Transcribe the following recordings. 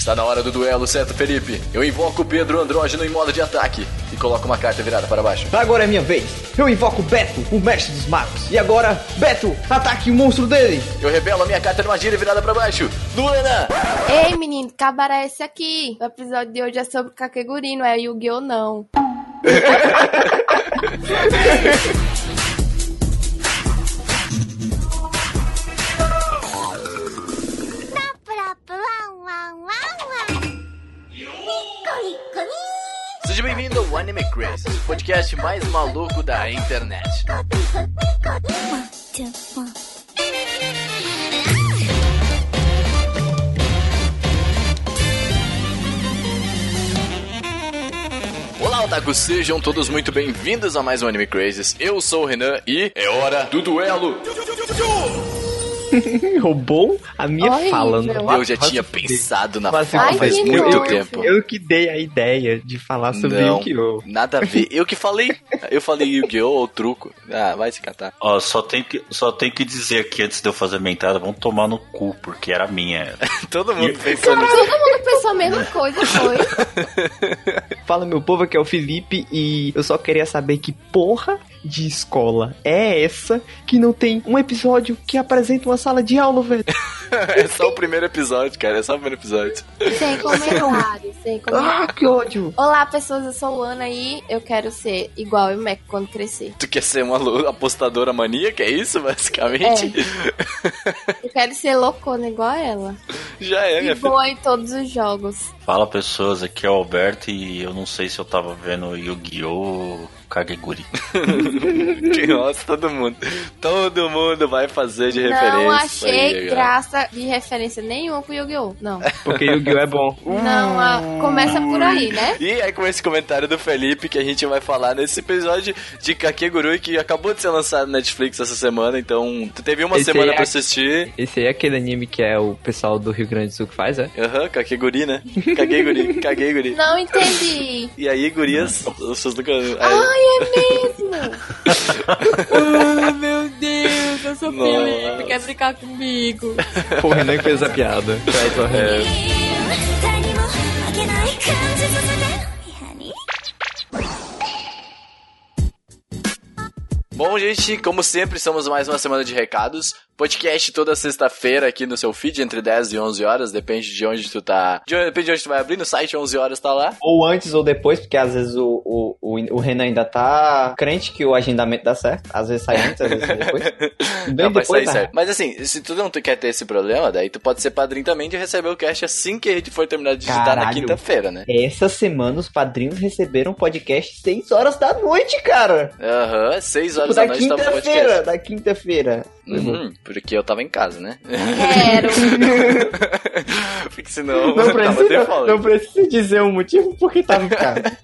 Está na hora do duelo, certo, Felipe? Eu invoco o Pedro Andrógeno em modo de ataque e coloco uma carta virada para baixo. Agora é minha vez. Eu invoco Beto, o mestre dos magos. E agora, Beto, ataque o monstro dele. Eu revelo a minha carta de magia virada para baixo. Luana! Ei, menino, cabaré esse aqui. O episódio de hoje é sobre Kakeguri, não é Yu-Gi-Oh! não. Seja bem-vindo ao Anime Crazy, o podcast mais maluco da internet. Olá, otaku, sejam todos muito bem-vindos a mais um Anime Crazes. Eu sou o Renan e é hora do duelo. Roubou a minha Horrível. fala. Não Eu já tinha pensado na fala faz muito nojo. tempo. Eu que dei a ideia de falar sobre Yu-Gi-Oh! nada a ver. Eu que falei. Eu falei Yu-Gi-Oh! ou truco. Ah, vai se catar. Ó, só tem, que, só tem que dizer aqui antes de eu fazer minha entrada, vamos tomar no cu, porque era minha. Todo mundo pensou nisso. Todo mundo pensou a mesma coisa, foi. Fala meu povo, aqui é o Felipe e eu só queria saber que porra de escola é essa que não tem um episódio que apresenta uma sala de aula, velho? É só o primeiro episódio, cara. É só o primeiro episódio. Sem comentários, sem comentários. Ah, que ódio! Olá, pessoas, eu sou Luana e eu quero ser igual o Mac quando crescer. Tu quer ser uma apostadora maníaca? É isso, basicamente? Eu quero ser loucona igual ela. Já é, E minha filha. boa em todos os jogos. Fala pessoas, aqui é o Alberto e eu não sei se eu tava vendo Yu-Gi-Oh! Ou Kageguri. Que Nossa, todo mundo. Todo mundo vai fazer de referência. Não isso aí, achei cara. graça de referência nenhuma pro Yu-Gi-Oh! Não. Porque Yu-Gi-Oh! é bom. Não, a- começa por aí, né? E aí com esse comentário do Felipe que a gente vai falar nesse episódio de Kakegurui que acabou de ser lançado na Netflix essa semana, então tu teve uma Esse semana aí é pra assistir. Esse aí é aquele anime que é o pessoal do Rio Grande do Sul que faz, é? Aham, Kakeguri, né? Kakeguri, Kakeguri. Não entendi. E aí, gurias, vocês nunca... Ai, é mesmo? Ai, meu Deus, eu sou Nossa. Felipe, quer brincar comigo? Pô, Renan que fez a piada. O Renan. É, Bom, gente, como sempre, estamos mais uma semana de recados. Podcast toda sexta-feira aqui no seu feed, entre 10 e 11 horas, depende de onde tu tá. De, depende de onde tu vai abrir, no site 11 horas tá lá. Ou antes ou depois, porque às vezes o, o, o, o Renan ainda tá crente que o agendamento dá certo. Às vezes sai antes, às vezes depois. Bem Não, vai depois, sair né? certo. Mas assim, se tu não quer ter esse problema, daí tu pode ser padrinho também de receber o cast assim que a gente for terminar de digitar na Caralho. quinta-feira, né? Essa semana os padrinhos receberam podcast 6 horas da noite, cara. Aham, 6 Tipo, horas da da quinta-feira, da quinta-feira. Uhum, porque eu tava em casa, né? Quero. porque senão Não precisa, default. não precisa dizer o motivo porque tava em casa.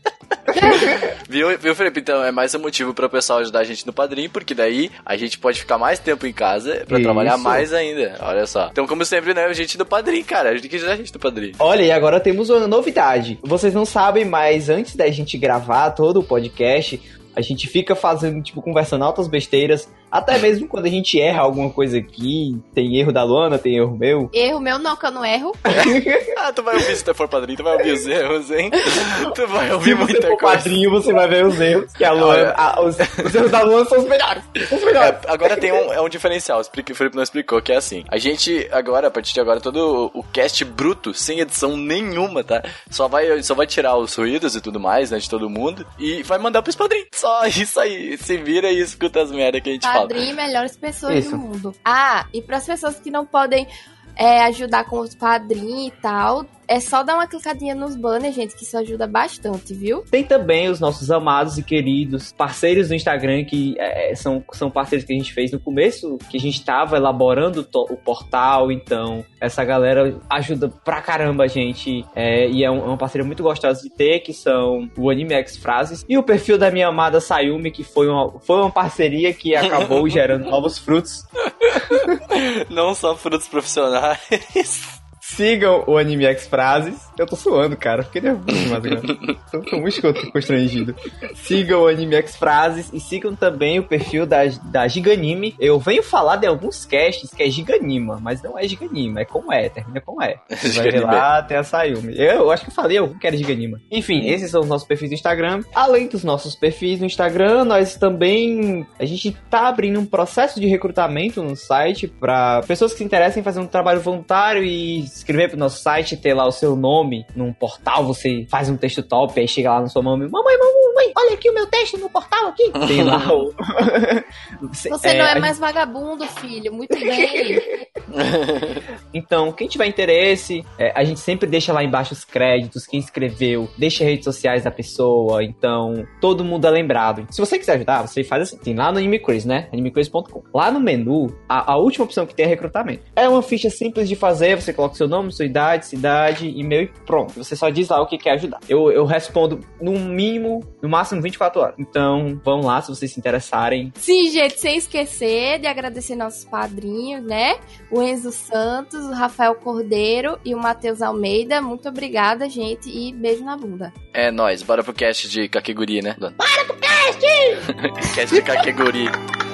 Viu, viu, Felipe? Então é mais um motivo para o pessoal ajudar a gente no padrinho, porque daí a gente pode ficar mais tempo em casa pra Isso. trabalhar mais ainda. Olha só. Então, como sempre, né, a gente do padrinho, cara. A gente tem que ajudar a gente do padrinho. Olha, e agora temos uma novidade. Vocês não sabem, mas antes da gente gravar todo o podcast, a gente fica fazendo, tipo, conversando altas besteiras. Até mesmo quando a gente erra alguma coisa aqui, tem erro da Luana, tem erro meu. Erro meu não, que eu não erro. Ah, tu vai ouvir se tu for padrinho, tu vai ouvir os erros, hein? Tu vai Se ouvir você muita for coisa. padrinho, você vai ver os erros. Que a Luana, Olha. a- os, os erros da Luana são os melhores. Os melhores. É, agora tem um, é um diferencial, o Felipe não explicou, que é assim. A gente, agora, a partir de agora, todo o, cast bruto, sem edição nenhuma, tá? Só vai, só vai tirar os ruídos e tudo mais, né, de todo mundo, e vai mandar pros padrinhos. Só isso aí. Se vira e escuta as merda que a gente fala. Padrinho, melhores pessoas Isso. do mundo. Ah, e para as pessoas que não podem é, ajudar com os padrinhos e tal, é só dar uma clicadinha nos banners, gente, que isso ajuda bastante, viu? Tem também os nossos amados e queridos parceiros do Instagram, que é, são, são parceiros que a gente fez no começo, que a gente tava elaborando o, portal, então essa galera ajuda pra caramba a gente, é, e é, um- é uma parceria muito gostosa de ter, que são o Anime X Frases, e o perfil da minha amada Sayumi, que foi uma, foi uma parceria que acabou gerando novos frutos. Não só frutos profissionais. Sigam o Anime X Frases. Eu tô suando, cara. Fiquei nervoso demais agora. tô, tô muito constrangido. Sigam o Anime X Frases e sigam também o perfil da, da Giganime. Eu venho falar de alguns casts que é Giganima, mas não é Giganima, é como é, termina com é. Você vai ver lá, tem a Sayumi. Eu, eu acho que eu falei algum que era Giganima. Enfim, esses são os nossos perfis do Instagram. Além dos nossos perfis no Instagram, nós também. A gente tá abrindo um processo de recrutamento no site para pessoas que se interessem em fazer um trabalho voluntário e escrever pro nosso site, ter lá o seu nome num portal. Você faz um texto top, aí chega lá na sua mão e mamãe, mamãe, olha aqui o meu texto no portal aqui. Tem lá o. Você É, não é gente- mais vagabundo, filho. Muito bem. Então, quem tiver interesse, é, a gente sempre deixa lá embaixo os créditos, quem escreveu, deixa redes sociais da pessoa, então todo mundo é lembrado. Se você quiser ajudar, você faz assim, tem lá no AnimeCraze, né? animecraze.com. Lá no menu, a, a última opção que tem é recrutamento. É uma ficha simples de fazer, você coloca seu nome, sua idade, cidade, e-mail e pronto. Você só diz lá o que quer ajudar. Eu, eu respondo no mínimo, no máximo 24 horas. Então, vão lá se vocês se interessarem. Sim, gente, sem esquecer de agradecer nossos padrinhos, né? O Enzo Santos, o Rafael Cordeiro e o Matheus Almeida. Muito obrigada, gente, e beijo na bunda. É nóis, bora pro cast de Kakeguri, né? Bora pro cast! cast de Kakeguri.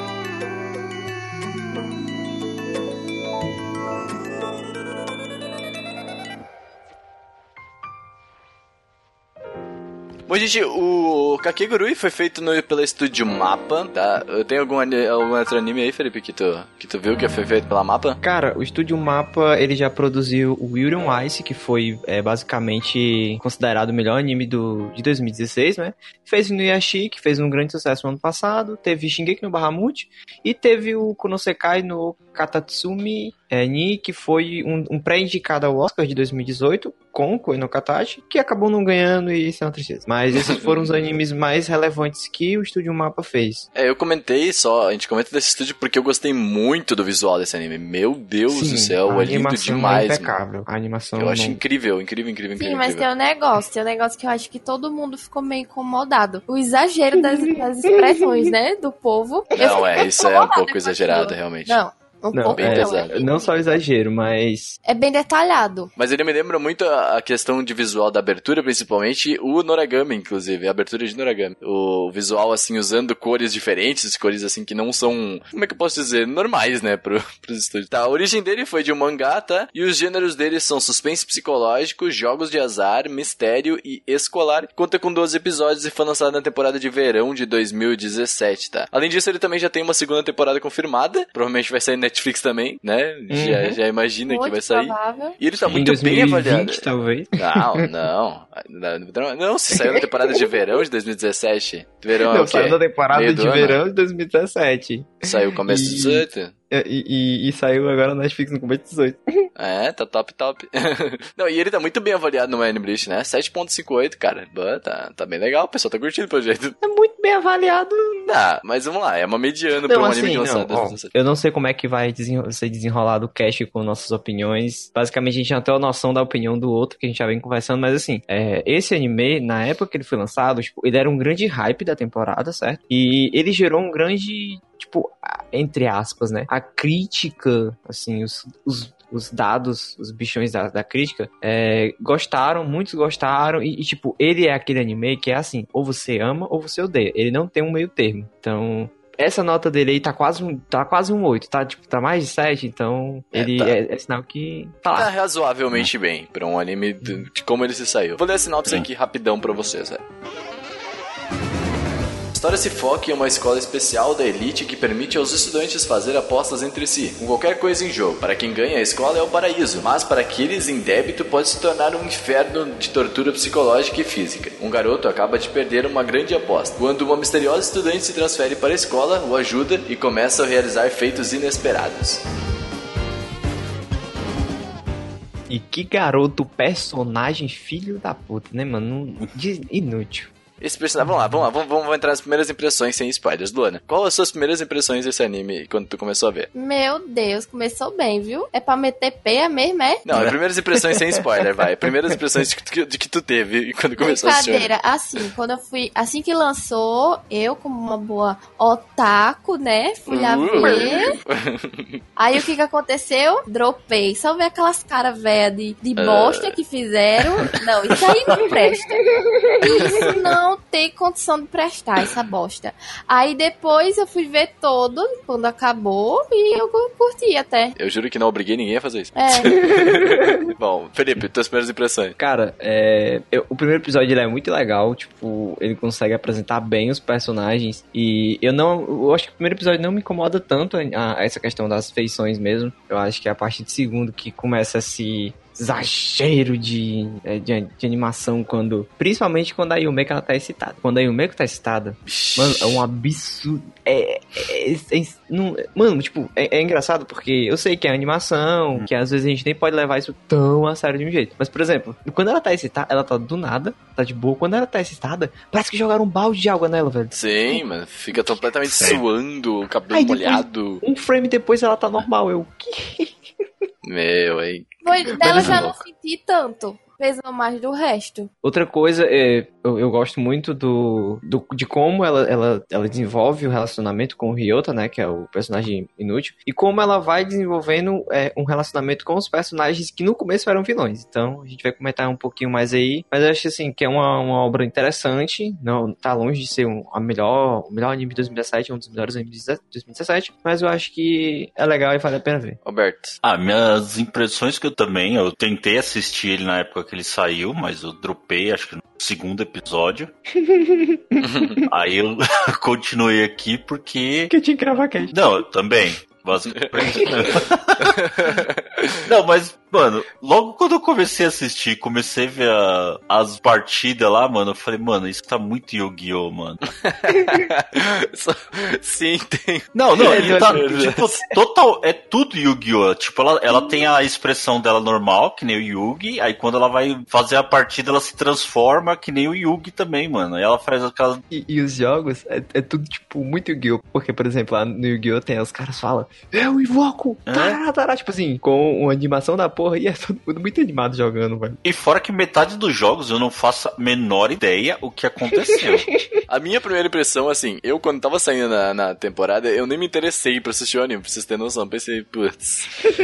Bom, gente, o Kakegurui foi feito no, pela Estúdio Mapa, tá? Tem algum, algum outro anime aí, Felipe, que tu, que tu viu que foi feito pela Mapa? Cara, o Estúdio Mapa, ele já produziu o William Ice, que foi é, basicamente considerado o melhor anime do, de 2016, né? Fez o Nuyashi, que fez um grande sucesso no ano passado, teve Shingeki no Bahamut, e teve o Konosekai no Katatsumi é, Ni, que foi um, um pré-indicado ao Oscar de 2018, com Koi no Katachi, que acabou não ganhando e isso é uma tristeza. Mas esses foram os animes mais relevantes que o Estúdio Mapa fez. É, eu comentei só, a gente comenta desse estúdio porque eu gostei muito do visual desse anime. Meu Deus do céu, é lindo animação demais. é mano. impecável. A animação Eu acho não- incrível, incrível, incrível, Sim, incrível. mas incrível. tem um negócio, tem um negócio que eu acho que todo mundo ficou meio incomodado. O exagero das, das expressões, né, do povo. Não, é, isso é um pouco exagerado, realmente. Não, um Não, pouco é, não, é, só exagero, mas é bem detalhado. Mas ele me lembra muito a a questão de visual da abertura, principalmente o Noragami, inclusive, a abertura de Noragami. O visual, assim, usando cores diferentes, cores, assim, que não são, como é que eu posso dizer, normais, né, pro, pros estúdios. Tá, a origem dele foi de um mangá, tá? E os gêneros dele são suspense psicológico, jogos de azar, mistério e escolar. Conta com 12 episódios e foi lançado na temporada de verão de 2017, tá? Além disso, ele também já tem uma segunda temporada confirmada, provavelmente vai sair na Netflix também, né? Já, já imagina que Muito vai sair. provável. E ele tá em muito bem 2020, avaliado. talvez. Não, não. Não, não, se saiu na temporada de verão de 2017. Verão é Não, o quê? saiu da temporada Meio de ano? verão de 2017. Saiu começo de E- 18. E, e- e saiu agora na Netflix no começo de 18. É, tá top, top. não, e ele tá muito bem avaliado no Animalist, né? 7.58, cara. Tá, tá bem legal, o pessoal tá curtindo pelo jeito. É muito bem avaliado. Tá, mas vamos lá, é uma mediana pra um assim, anime de não, lançado ó, 2017. eu não sei como é que vai desenro- ser desenrolado o cast com nossas opiniões. Basicamente, a gente já tem a noção da opinião do outro, que a gente já vem conversando, mas assim, é, esse anime, na época que ele foi lançado, tipo, ele era um grande hype da temporada, certo? E ele gerou um grande, tipo, entre aspas, né? A crítica, assim, os, os, os dados, os bichões da, da crítica, é, gostaram, muitos gostaram, e, e, tipo, ele é aquele anime que é assim, ou você ama ou você odeia. Ele não tem um meio termo. Então, essa nota dele aí tá quase um, tá quase um 8, tá? Tipo, tá mais de 7, então É, ele tá. é, é sinal que tá Tá razoavelmente bem pra um anime de, de como ele se saiu. Vou ler a sinopse aqui rapidão pra vocês, velho. História se foca em uma escola especial da elite que permite aos estudantes fazer apostas entre si, com qualquer coisa em jogo. Para quem ganha, a escola é o paraíso, mas para aqueles em débito pode se tornar um inferno de tortura psicológica e física. Um garoto acaba de perder uma grande aposta. Quando uma misteriosa estudante se transfere para a escola, o ajuda e começa a realizar feitos inesperados. E que garoto, personagem filho da puta, né, mano? Inútil. Esse personagem. Vamos lá, vamos lá, vamos, vamos entrar nas primeiras impressões sem spoilers. Luana, qual as suas primeiras impressões desse anime quando tu começou a ver? Meu Deus, começou bem, viu? É pra meter peia mesmo, é? Não, primeiras impressões sem spoiler, vai. Primeiras impressões de que, de que tu teve quando começou a assistir. Brincadeira, assim, quando eu fui. Assim que lançou, eu, como uma boa otaku, né? Fui lá Uh. ver. Aí o que que aconteceu? Dropei. Só ver aquelas caras velhas de, de bosta que fizeram. Não, isso aí não presta. Isso não tem condição de prestar, essa bosta. Aí depois eu fui ver todo, quando acabou, e eu curti até. Eu juro que não obriguei ninguém a fazer isso. É, Bom, Felipe, tuas primeiras impressões. Cara, é, eu- o primeiro episódio ele é muito legal, tipo, ele consegue apresentar bem os personagens e eu não, eu acho que o primeiro episódio não me incomoda tanto a, a essa questão das feições mesmo. Eu acho que é a partir do segundo que começa esse exagero de, é, de, de animação quando, principalmente quando a Yumeko ela tá excitada. Quando a Yumeko tá excitada, Mano, é um absurdo. É, é- é- é- não- mano, tipo, é, é engraçado porque eu sei que é animação, que às vezes a gente nem pode levar isso tão a sério de um jeito. Mas, por exemplo, quando ela tá excitada, ela tá do nada, tá de boa. Quando ela tá excitada, parece que jogaram um balde de água nela, velho. Sim, mano, fica completamente Sim. suando, cabelo depois- molhado. Um frame depois ela tá normal. Eu, que? Meu, aí. foi, dela já não senti tanto. Pesou mais do resto. Outra coisa, é, eu, eu gosto muito do, do- de como ela, ela, ela desenvolve o relacionamento com o Ryota, né, que é o personagem inútil, e como ela vai desenvolvendo é, um relacionamento com os personagens que no começo eram vilões. Então, a gente vai comentar um pouquinho mais aí, mas eu acho assim que é uma, uma obra interessante, não tá longe de ser um, a melhor, o melhor anime de 2017, um dos melhores animes de 2017, mas eu acho que é legal e vale a pena ver. Roberto. Ah, minhas impressões que eu também, eu tentei assistir ele na época que ele saiu, mas eu dropei, acho que no segundo episódio. Aí eu continuei aqui porque. Que eu tinha que gravar cast. Não, eu também. Basicamente. Não, mas, mano, logo quando eu comecei a assistir, comecei a ver a- as partidas lá, mano, eu falei, mano, isso tá muito Yu-Gi-Oh, mano. Sim, tem. Não, não, É, ele tá, tipo, total, é tudo Yu-Gi-Oh! Tipo, ela, ela tem a expressão dela normal, que nem o Yugi, aí quando ela vai fazer a partida, ela se transforma, que nem o Yugi também, mano. Aí ela faz aquela... E, e os jogos é, é tudo, tipo, muito Yu-Gi-Oh! Porque, por exemplo, lá no Yu-Gi-Oh! tem os caras falam, eu invoco! É? Tará, tará, tipo assim, com uma animação da porra e é todo mundo muito animado jogando, velho. E fora que metade dos jogos eu não faço a menor ideia o que aconteceu. A minha primeira impressão, assim, eu quando tava saindo na, na temporada, eu nem me interessei pra assistir o anime, pra vocês terem noção. Pensei, putz.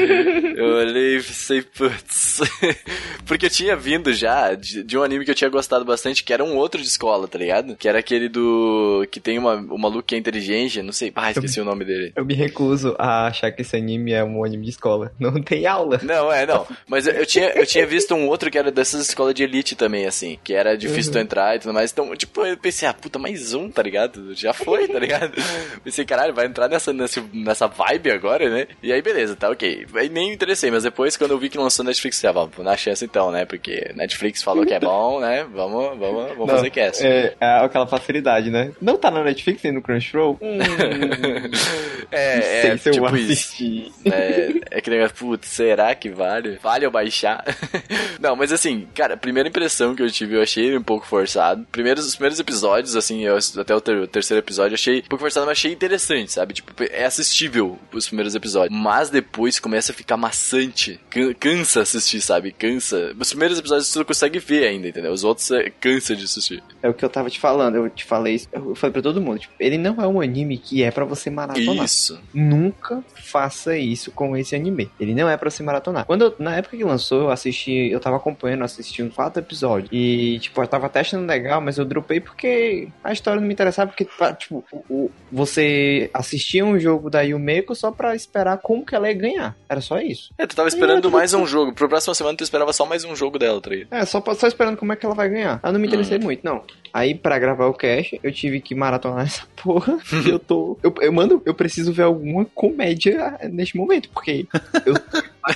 eu olhei e pensei, putz. Porque eu tinha vindo já de, de um anime que eu tinha gostado bastante, que era um outro de escola, tá ligado? Que era aquele do. que tem uma, um maluco que é inteligente, não sei. Ah, esqueci o nome dele. Eu me recuso a achar que esse anime é um anime de escola. Não tem aula. Não, é, não. Mas eu, eu tinha, eu tinha visto um outro que era dessas escolas de elite também, assim. Que era difícil tu entrar e tudo mais. Então, tipo, eu pensei, ah, puta, mais um, tá ligado? Já foi, tá ligado? Pensei, caralho, vai entrar nessa, nessa, nessa vibe agora, né? E aí, beleza, tá ok. Aí nem me interessei, mas depois, quando eu vi que lançou Netflix, eu falei, ah, vou na chance então, né? Porque Netflix falou que é bom, né? Vamos, vamos, vamos fazer cast. É, é aquela facilidade, né? Não tá na Netflix nem no Crunchyroll? Hum, É, não é, se eu tipo isso. assisti. É, é que negócio, putz, será que vale? Vale eu baixar? Não, mas assim, cara, a primeira impressão que eu tive, eu achei ele um pouco forçado. Primeiros, os primeiros episódios, assim, eu, até o, ter- o terceiro episódio, eu achei um pouco forçado, mas achei interessante, sabe? Tipo, é assistível os primeiros episódios. Mas depois começa a ficar maçante. Can- Cansa assistir, sabe? Cansa. Os primeiros episódios você consegue ver ainda, entendeu? Os outros é, cansa de assistir. É o que eu tava te falando, eu te falei isso, eu falei pra todo mundo, tipo, ele não é um anime que é pra você maratonar. Isso. Nunca faça isso com esse anime. Ele não é pra se maratonar. Quando eu- na época que lançou, eu assisti, eu tava acompanhando, assisti uns quatro episódios. E, tipo, eu tava até achando legal, mas eu dropei porque a história não me interessava, porque, tipo, o- o- você assistia um jogo da Yumeko só pra esperar como que ela ia ganhar. Era só isso. É, tu tava esperando mais um jogo. Pro próximo semana tu esperava só mais um jogo dela, tá? É, só, só esperando como é que ela vai ganhar. Eu não me interessei muito, não. Aí, pra gravar o cast, eu tive que maratonar essa porra. eu tô. Eu, eu, mano, eu preciso ver alguma comédia neste momento, porque eu.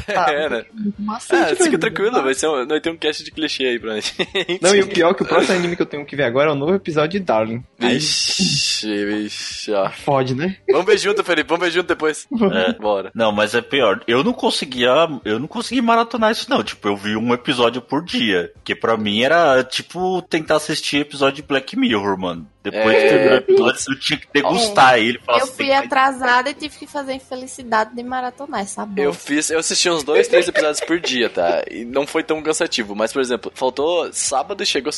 É, né? Nossa, Ah, tipo, fica tranquilo, vai, ser um, vai ter um cast de clichê aí pra gente. Não, e o pior é que o próximo anime que eu tenho que ver agora é o novo episódio de Darling. Vixe, vixe, ó. fode, né? Vamos ver junto, Felipe, vamos ver junto depois. É. Bora. Não, mas é pior. Eu não conseguia, eu não consegui maratonar isso não. Tipo, eu vi um episódio por dia, que pra mim era tipo tentar assistir episódio de Black Mirror, mano. Depois É. de terminar o episódio, eu tinha que degustar ele. Falar Eu assim, fui que- atrasada e tive que fazer a infelicidade de maratonar essa bosta. Eu fiz, eu assisti uns dois, três episódios por dia, tá? E não foi tão cansativo. Mas, por exemplo, faltou sábado, chegou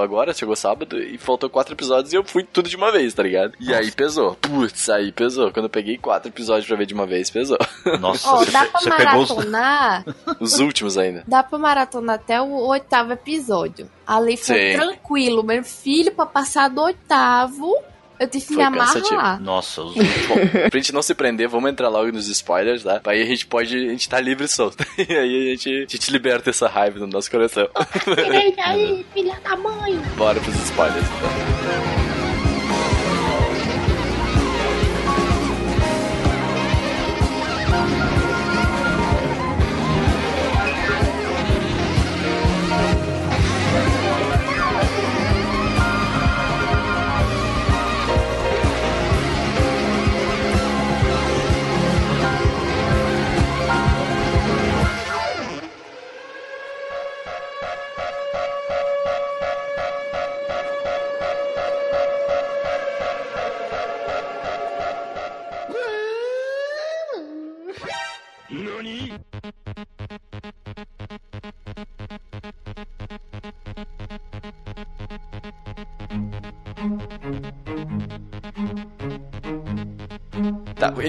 agora, chegou sábado, e faltou quatro episódios e eu fui tudo de uma vez, tá ligado? E aí pesou. Putz, aí pesou. Quando eu peguei quatro episódios pra ver de uma vez, pesou. Nossa, você, dá pra você pegou os... maratonar. Os últimos ainda. Dá pra maratonar até o oitavo episódio. Ali foi Sim. tranquilo. Meu filho, pra passar do oitavo, eu tive que me amarrar. Nossa, os Bom, pra gente não se prender, vamos entrar logo nos spoilers, tá? Aí a gente pode, a gente tá livre e solto. E aí a gente, a gente liberta essa raiva no nosso coração. aí, filha da mãe. Bora pros spoilers, então.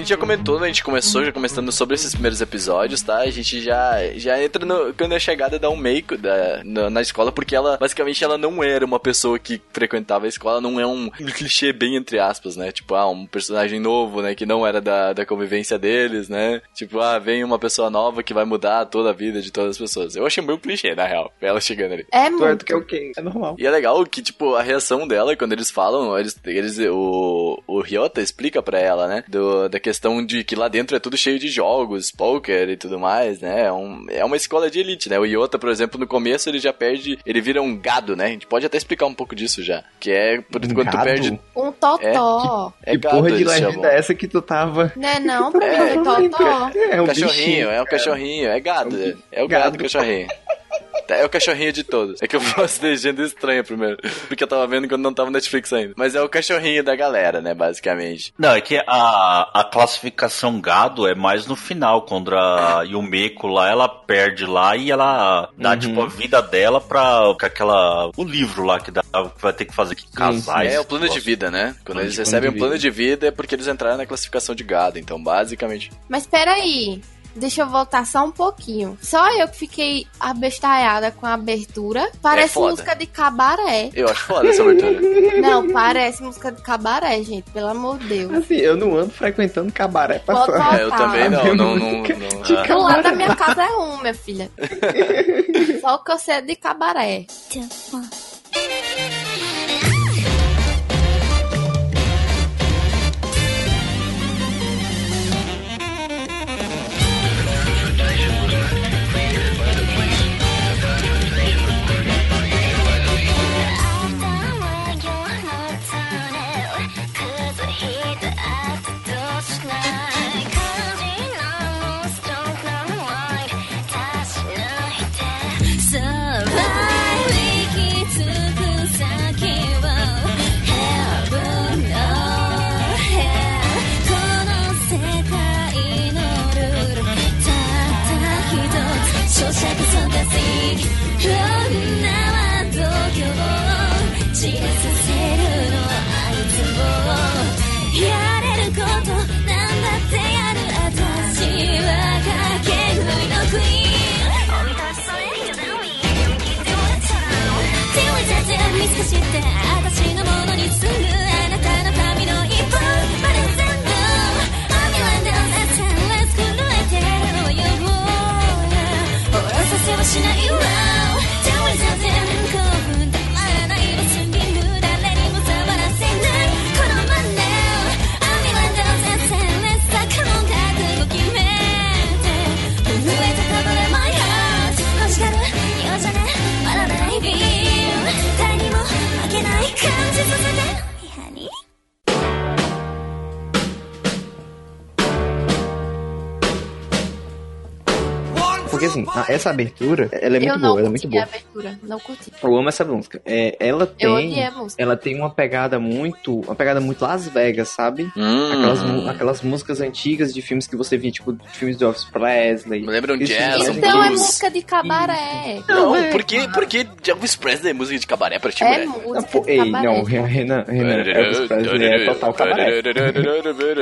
Gente já comentou, né? A gente começou já começando sobre esses primeiros episódios, tá? A gente já, já entra no, quando é a chegada da Umeko da, na, na escola, porque ela, basicamente, ela não era uma pessoa que frequentava a escola, não é um, um clichê bem entre aspas, né? Tipo, ah, um personagem novo, né? Que não era da, da convivência deles, né? Tipo, ah, vem uma pessoa nova que vai mudar toda a vida de todas as pessoas. Eu achei meio clichê, na real, ela chegando ali. É muito. do que é o quê? É normal. E é legal que, tipo, a reação dela, quando eles falam, eles, eles o, o Ryota explica pra ela, né? Do, da questão de que lá dentro é tudo cheio de jogos, poker e tudo mais, né? É, um, é uma escola de elite, né? O Ryota, por exemplo, no começo ele já perde, ele vira um gado, né? A gente pode até explicar um pouco disso já. Que é, por Um quando tu gado? perde. Um totó. É que gado, porra de legenda é essa que tu tava... Não é não, pra mim é totó. É um cachorrinho, bichinho. é um cachorrinho, é gado. É o gado, Gado. cachorrinho. É o cachorrinho de todos. É que eu faço legenda estranha primeiro. Porque eu tava vendo quando não tava no Netflix ainda. Mas é o cachorrinho da galera, né, basicamente. Não, é que a, a classificação gado é mais no final, quando a Yumeko lá, ela perde lá e ela dá, Uhum. tipo, a vida dela pra aquela... O livro lá que, dá, que vai ter que fazer que casais. É o plano de vida, né? Quando Plano eles recebem um plano de vida é porque eles entraram na classificação de gado. Então, basicamente. Mas peraí. Deixa eu voltar só um pouquinho. Só eu que fiquei abestalhada com a abertura. Parece foda. música de cabaré. Eu acho foda essa abertura. Não, parece música de cabaré, gente. Pelo amor de Deus. Assim, eu não ando frequentando cabaré pra só... É, eu também não. não, não, não. Do lado da minha casa é um, minha filha. Só o que eu sei é de cabaré. しないわ assim, a- essa abertura, ela é muito eu não boa, ela é muito boa. a abertura. Não curti. Eu amo essa música. É, ela tem. Ela tem uma pegada muito. Uma pegada muito Las Vegas, sabe? Hum, Aquelas, aquelas músicas antigas de filmes que você via, tipo, filmes do Elvis Presley. Me lembra um jazz, Mas Então é blues. música de cabaré. Não, Não, é, por que, por que Elvis Presley é música de cabaré pra ti, É música pô, de ei, cabaré. não, Renan, Renan, Elvis Presley é total cabaré.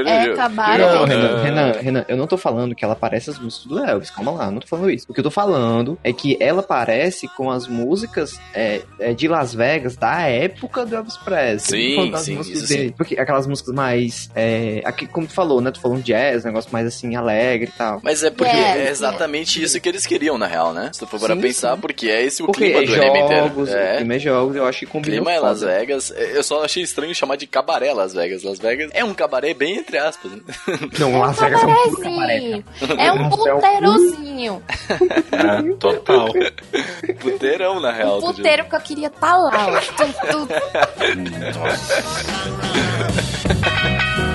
É cabaré. Não, Renan, Renan, Renan, eu não tô falando que ela parece as músicas do Elvis, calma lá, eu não tô falando isso. O que eu tô falando é que ela parece com as músicas é, é, de Las Vegas da época do Elvis Presley. Sim, sim, músicas dele, Porque aquelas músicas mais. É, aqui, como tu falou, né? Tu falou um jazz, negócio mais assim, alegre e tal. Mas é porque Yes, é exatamente isso que eles queriam, na real, né? Se tu for para Sim, pensar, sim. porque é esse o Porque clima é do anime inteiro. jogos, o É. clima é jogos, eu acho que O combinou clima é Las. Vegas. Eu só achei estranho chamar de cabaré Las Vegas. Las Vegas é um cabaré bem entre aspas. né? Não, Las Vegas é um cabaré. É um é um puteirozinho. É, total. Puteirão, na real. Um puteiro que eu queria estar lá. ó. Tu-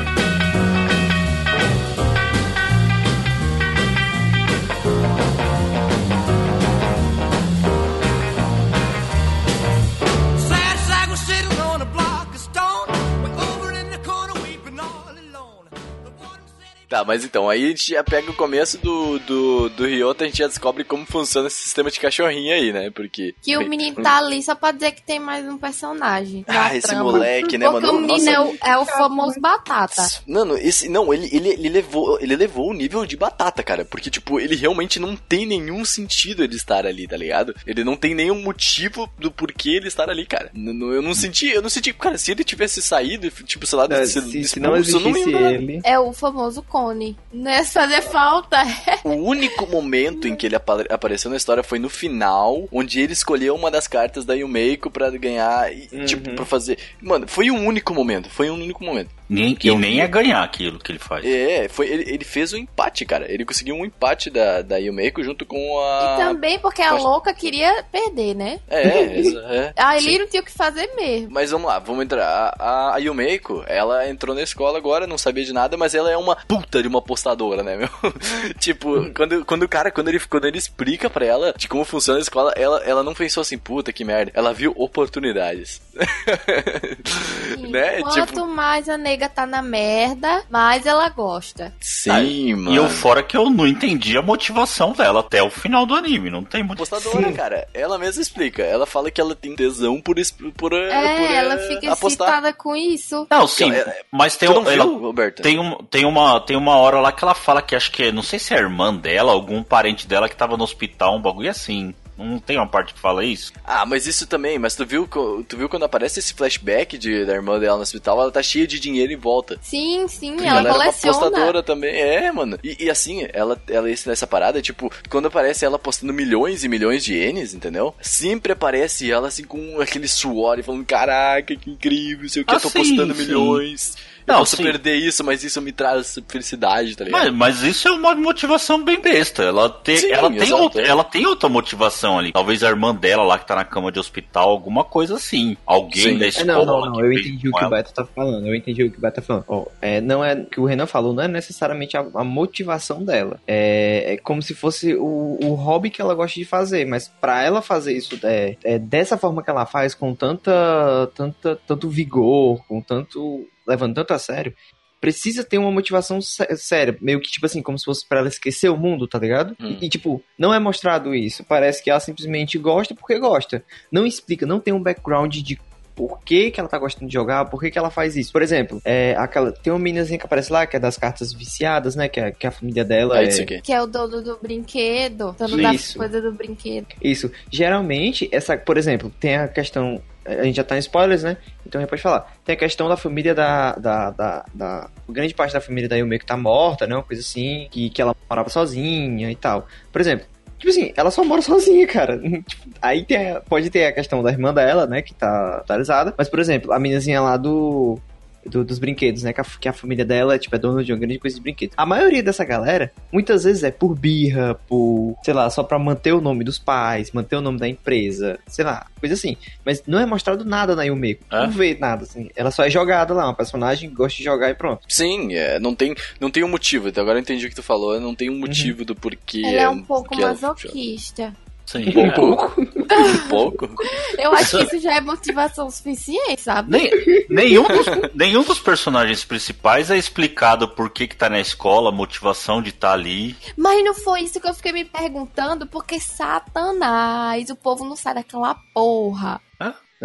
Tá, mas então, aí a gente já pega o começo do, do, do Ryota, a gente já descobre como funciona esse sistema de cachorrinho aí, né? Porque. Que o menino tá ali só pra dizer que tem mais um personagem. na Ah, esse trama. moleque, né, Porque mano? o menino é o, é o famoso batata. Mano, esse. Não, ele, ele, ele, levou, ele levou o nível de batata, cara. Porque, tipo, ele realmente não tem nenhum sentido ele estar ali, tá ligado? Ele não tem nenhum motivo do porquê ele estar ali, cara. N- n- Eu não senti, eu não senti, cara, se ele tivesse saído, tipo, sei lá, É, se, se, se não expulso, existisse ele. É o famoso cone. Não é fazer falta. O único momento em que ele apa- apareceu na história foi no final, onde ele escolheu uma das cartas da Yumeiko pra ganhar e, Uhum. tipo, pra fazer. Mano, foi um único momento, foi um único momento. Nem, Que e eu nem é ganhar aquilo que ele faz. É, foi, ele, ele fez o empate, cara. Ele conseguiu um empate da, da Yumeiko junto com a. E também porque a louca queria perder, né? É, é. A. Eli não tinha o que fazer mesmo. Mas vamos lá, vamos entrar. A, a Yumeiko, ela entrou na escola agora, não sabia de nada, mas ela é uma puta de uma postadora, né, meu? tipo, quando, quando o cara, quando ele, quando ele explica pra ela de como funciona a escola, ela, ela não pensou assim, puta que merda. Ela viu oportunidades. né? Quanto Tipo, mais a nega tá na merda, mais ela gosta. sim, mano. E eu fora que eu não entendi a motivação dela até o final do anime. Não tem motivação. Postadora, cara. Ela mesma explica. Ela fala que ela tem tesão por, por, É, por ela eh, fica apostar. excitada com isso. Não, sim, É, mas tem, Tu não um- ela- viu, tem, um, tem, uma, tem uma hora lá que ela fala que acho que, é- não sei se é a irmã dela, algum parente dela que tava no hospital, um bagulho assim. Não tem uma parte que fala isso? Ah, mas isso também, mas tu viu, tu viu quando aparece esse flashback de, da irmã dela no hospital, ela tá cheia de dinheiro em volta. Sim, sim, Porque ela, era uma coleciona. postadora também. É, mano. E, e assim, ela, ela esse nessa parada, tipo, quando aparece ela postando milhões e milhões de ienes, entendeu? Sempre aparece ela assim com aquele suor e falando, caraca, que incrível, sei o que, Ah, eu tô sim, postando sim. milhões. Eu Não, posso sim. perder isso, mas isso me traz felicidade, tá ligado? Mas, mas isso é uma motivação bem besta. Ela, tem Sim, ela, tem outra, é. ela tem outra motivação ali. Talvez a irmã dela lá que tá na cama de hospital, alguma coisa assim. Alguém Sim. da É, escola. não, não, não, que eu entendi o que o ela. Beto tá falando. Eu entendi o que o Beto tá falando. Ó, é, não é o que o Renan falou, não é necessariamente a, a motivação dela. É, é como se fosse o, o hobby que ela gosta de fazer, mas pra ela fazer isso é, é dessa forma que ela faz, com tanta, tanta, tanto vigor, com tanto levando tanto a sério. Precisa ter uma motivação sé- séria, meio que tipo assim, como se fosse pra ela esquecer o mundo, tá ligado? Hum. E, tipo, não é mostrado isso. Parece que ela simplesmente gosta porque gosta. Não explica, não tem um background de por que, que ela tá gostando de jogar, por que, que ela faz isso. Por exemplo, é, aquela, tem uma meninazinha que aparece lá, que é das cartas viciadas, né? Que, é, que a família dela É é. isso aqui. Que é o dono do brinquedo, dono da coisa do brinquedo. Isso. Geralmente, essa, por exemplo, tem a questão. A gente já tá em spoilers, né? Então a gente pode falar. Tem a questão da família da. da, da, da- grande parte da família da Yume que tá morta, né? Uma coisa assim. Que, que ela morava sozinha e tal. Por exemplo. Tipo assim, ela só mora sozinha, cara. Tipo, Aí tem, pode ter a questão da irmã dela, né? Que tá atualizada. Mas, por exemplo, a meninazinha lá do. Do- dos brinquedos, né? Que a, que a família dela tipo, é dona de uma grande coisa de brinquedos. A maioria dessa galera, muitas vezes é por birra, por, sei lá, só pra manter o nome dos pais, manter o nome da empresa, sei lá, coisa assim. Mas não é mostrado nada na Yumeko. É? Não vê nada, assim. Ela só é jogada lá, uma personagem que gosta de jogar e pronto. Sim, é, não, tem, não tem um motivo. Então agora eu entendi o que tu falou. Não tem um motivo do porquê. Ela é um pouco que ela- masoquista. Sim. Um pouco. um pouco. Eu acho que isso já é motivação suficiente, sabe? Nem, nenhum, dos, nenhum dos personagens principais é explicado por que, que tá na escola, a motivação de estar ali. Mas não foi isso que eu fiquei me perguntando, porque Satanás, o povo não sai daquela porra.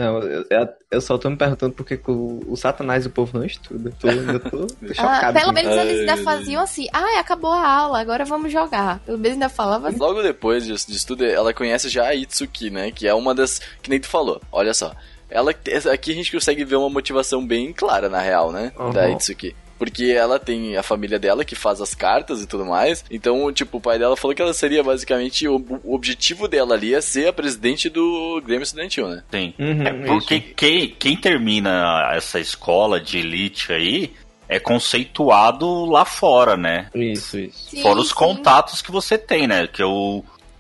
Não, eu, eu- só tô me perguntando por que o, o Satanás o povo não estuda. Tô, eu tô chocado. Ah, pelo menos eles ainda faziam assim, ah, acabou a aula, agora vamos jogar. Pelo menos ainda falava assim. Logo depois disso, disso tudo, ela conhece já a Itsuki, né? Que é uma das. Que nem tu falou. Olha só. Ela, aqui a gente consegue ver uma motivação bem clara, na real, né? Uhum. Da Itsuki. Porque ela tem a família dela que faz as cartas e tudo mais. Então, tipo, o pai dela falou que ela seria basicamente. O, o objetivo dela ali é ser a presidente do Grêmio Estudantil, né? Sim. Uhum, É porque isso. quem, quem termina essa escola de elite aí é conceituado lá fora, né? Isso, isso. Sim, Fora os sim. contatos que você tem, né? Que é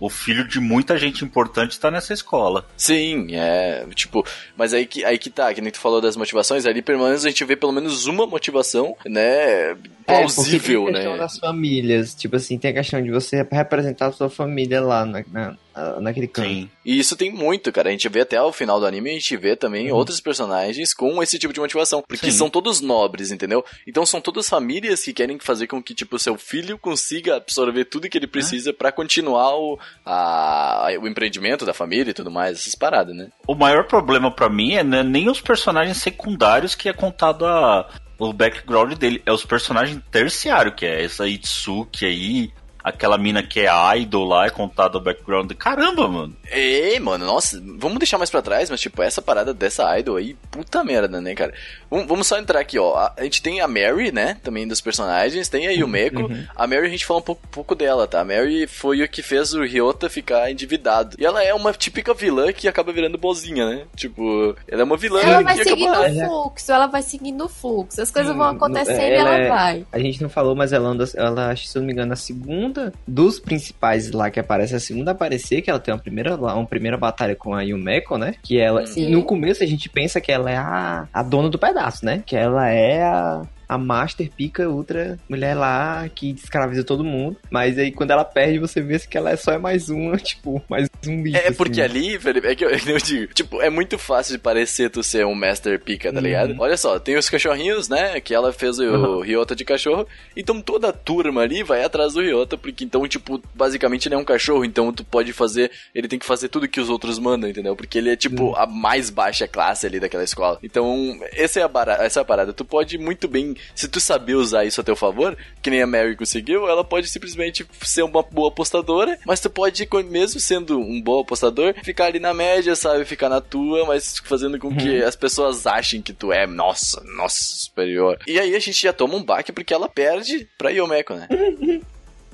o, filho de muita gente importante tá nessa escola. Sim, é. Tipo, mas aí que, aí que tá, que nem tu falou das motivações, ali pelo menos a gente vê pelo menos uma motivação, né? Plausível, é, tem a questão né? das famílias. Tipo assim, tem a questão de você representar a sua família lá na, na, naquele canto. Sim. E isso tem muito, cara. A gente vê até o final do anime, a gente vê também outros personagens com esse tipo de motivação. Porque Sim. são todos nobres, entendeu? Então são todas famílias que querem fazer com que, tipo, seu filho consiga absorver tudo que ele precisa pra continuar o, a, o empreendimento da família e tudo mais, essas paradas, né? O maior problema pra mim é né, nem os personagens secundários que é contado a, o background dele, é os personagens terciários, que é essa Itsuki aí, aquela mina que é idol lá, é contado o background. Caramba, mano. Ei, mano, nossa, vamos deixar mais pra trás, mas tipo, essa parada dessa idol aí, puta merda, né, cara? Vamos, vamos só entrar aqui, ó. A, a gente tem a Mary, né, também dos personagens, tem a Yumeko. A Mary a gente fala um pouco, pouco dela, tá? A Mary foi o que fez o Ryota ficar endividado. E ela é uma típica vilã que acaba virando bozinha, né? Tipo, ela é uma vilã Ela vai seguindo acaba... o fluxo, ela vai seguindo o fluxo. As coisas Sim, vão acontecendo é, e ela ela é- vai. A gente não falou, mas ela anda, ela, acho que se eu não me engano, a segunda dos principais lá que aparece, a segunda a aparecer, que ela tem uma primeira, uma primeira batalha com a Yumeko, né? Que ela, Sim. no começo a gente pensa que ela é a, a dona do pedaço, né? Que ela é a, a Master Pica Ultra mulher lá que escraviza todo mundo. Mas aí quando ela perde, você vê que ela é só é mais uma, tipo, mais um bicho. É porque assim. ali, Felipe, é que eu, eu digo, tipo, é muito fácil de parecer tu ser um Master Pica, tá ligado? Olha só, tem os cachorrinhos, né? Que ela fez o Uhum. Ryota de cachorro. Então toda a turma ali vai atrás do Ryota, porque então, tipo, basicamente ele é um cachorro, então tu pode fazer. Ele tem que fazer tudo que os outros mandam, entendeu? Porque ele é, tipo, a mais baixa classe ali daquela escola. Então, essa é a, bara- essa é a parada. Tu pode muito bem, se tu saber usar isso a teu favor, que nem a Mary conseguiu, ela pode simplesmente ser uma boa apostadora, mas tu pode, mesmo sendo um bom apostador, ficar ali na média, sabe? Ficar na tua, mas fazendo com que as pessoas achem que tu é, nossa, nossa, superior. E aí a gente já toma um baque porque ela perde pra Yomeko, né?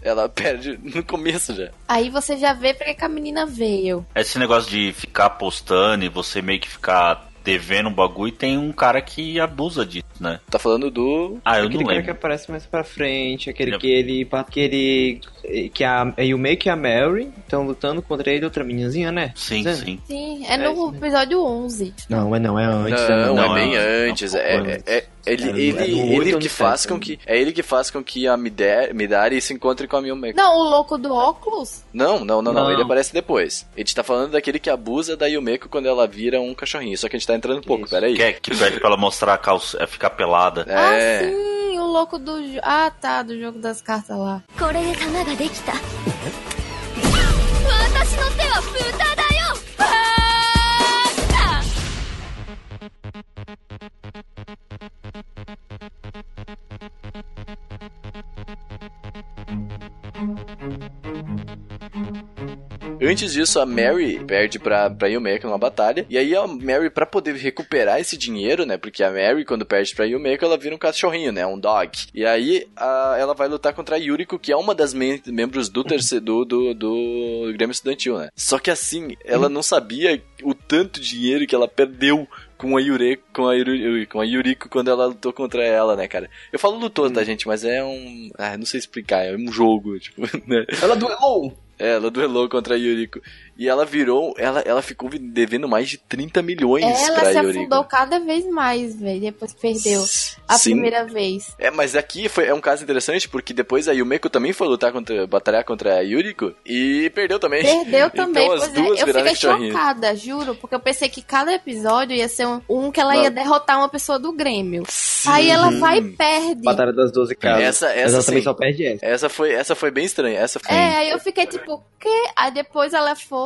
Ela perde no começo já. Aí você já vê porque que a menina veio. Esse negócio de ficar apostando e você meio que ficar devendo um bagulho, tem um cara que abusa disso, né? Tá falando do. Ah, eu Aquele não cara que lembro. aparece mais pra frente, aquele Yep. que ele. Que ele. Que a a Yumeko e a Mary estão lutando contra ele, outra meninazinha, né? Sim, sim. Sim, é É no isso, né? episódio 11. Não, mas não, é antes. Não, né? é não, bem é- antes. é um É, pouco é- antes. é- ele, É ele, é ele que faz com né? que. É ele que faz com que a Midari, Midari se encontre com a Miyomeko. Não, o louco do óculos? Não, não, não, não, Não. Ele aparece depois. A gente tá falando daquele que abusa da Yumeko quando ela vira um cachorrinho. Só que a gente tá entrando um pouco, Isso. peraí. Que, é, que pede pra ela mostrar a calça, é ficar pelada. É. Ah, sim, o louco do. Ah, tá, do jogo das cartas lá. Antes disso, a Mary perde pra, pra Yumeko numa batalha. E aí a Mary, pra poder recuperar esse dinheiro, né? Porque a Mary, quando perde pra Yumeko, ela vira um cachorrinho, né? Um dog. E aí a- ela vai lutar contra a Yuriko, que é uma das mem- membros do terceiro do, do, do Grêmio Estudantil, né? Só que assim, ela não sabia o tanto dinheiro que ela perdeu com a Yuriko, com a, Yuri, com a Yuriko quando ela lutou contra ela, né, cara? Eu falo lutou, tá, gente? Mas é um. Ah, não sei explicar, é um jogo, tipo, né? Ela duelou! É, ela duelou contra a Yuriko. E ela virou. Ela, ela ficou devendo mais de 30 milhões Ela pra se Yuriko. afundou cada vez mais, velho, depois que perdeu a Sim. primeira vez. É, mas aqui foi, é um caso interessante porque depois a Yumeko também foi lutar contra. batalhar contra a Yuriko e perdeu também. Perdeu também, Então as é. duas Eu viraram fiquei chocada, juro, porque eu pensei que cada episódio ia ser um, um que ela Não. ia derrotar uma pessoa do Grêmio. Sim. Aí ela vai e perde. Batalha das 12 casas. Essa- essa Mas ela também só perde essa. Essa foi, essa foi bem estranha. Essa foi. É, aí eu fiquei tipo, quê? Aí depois ela foi,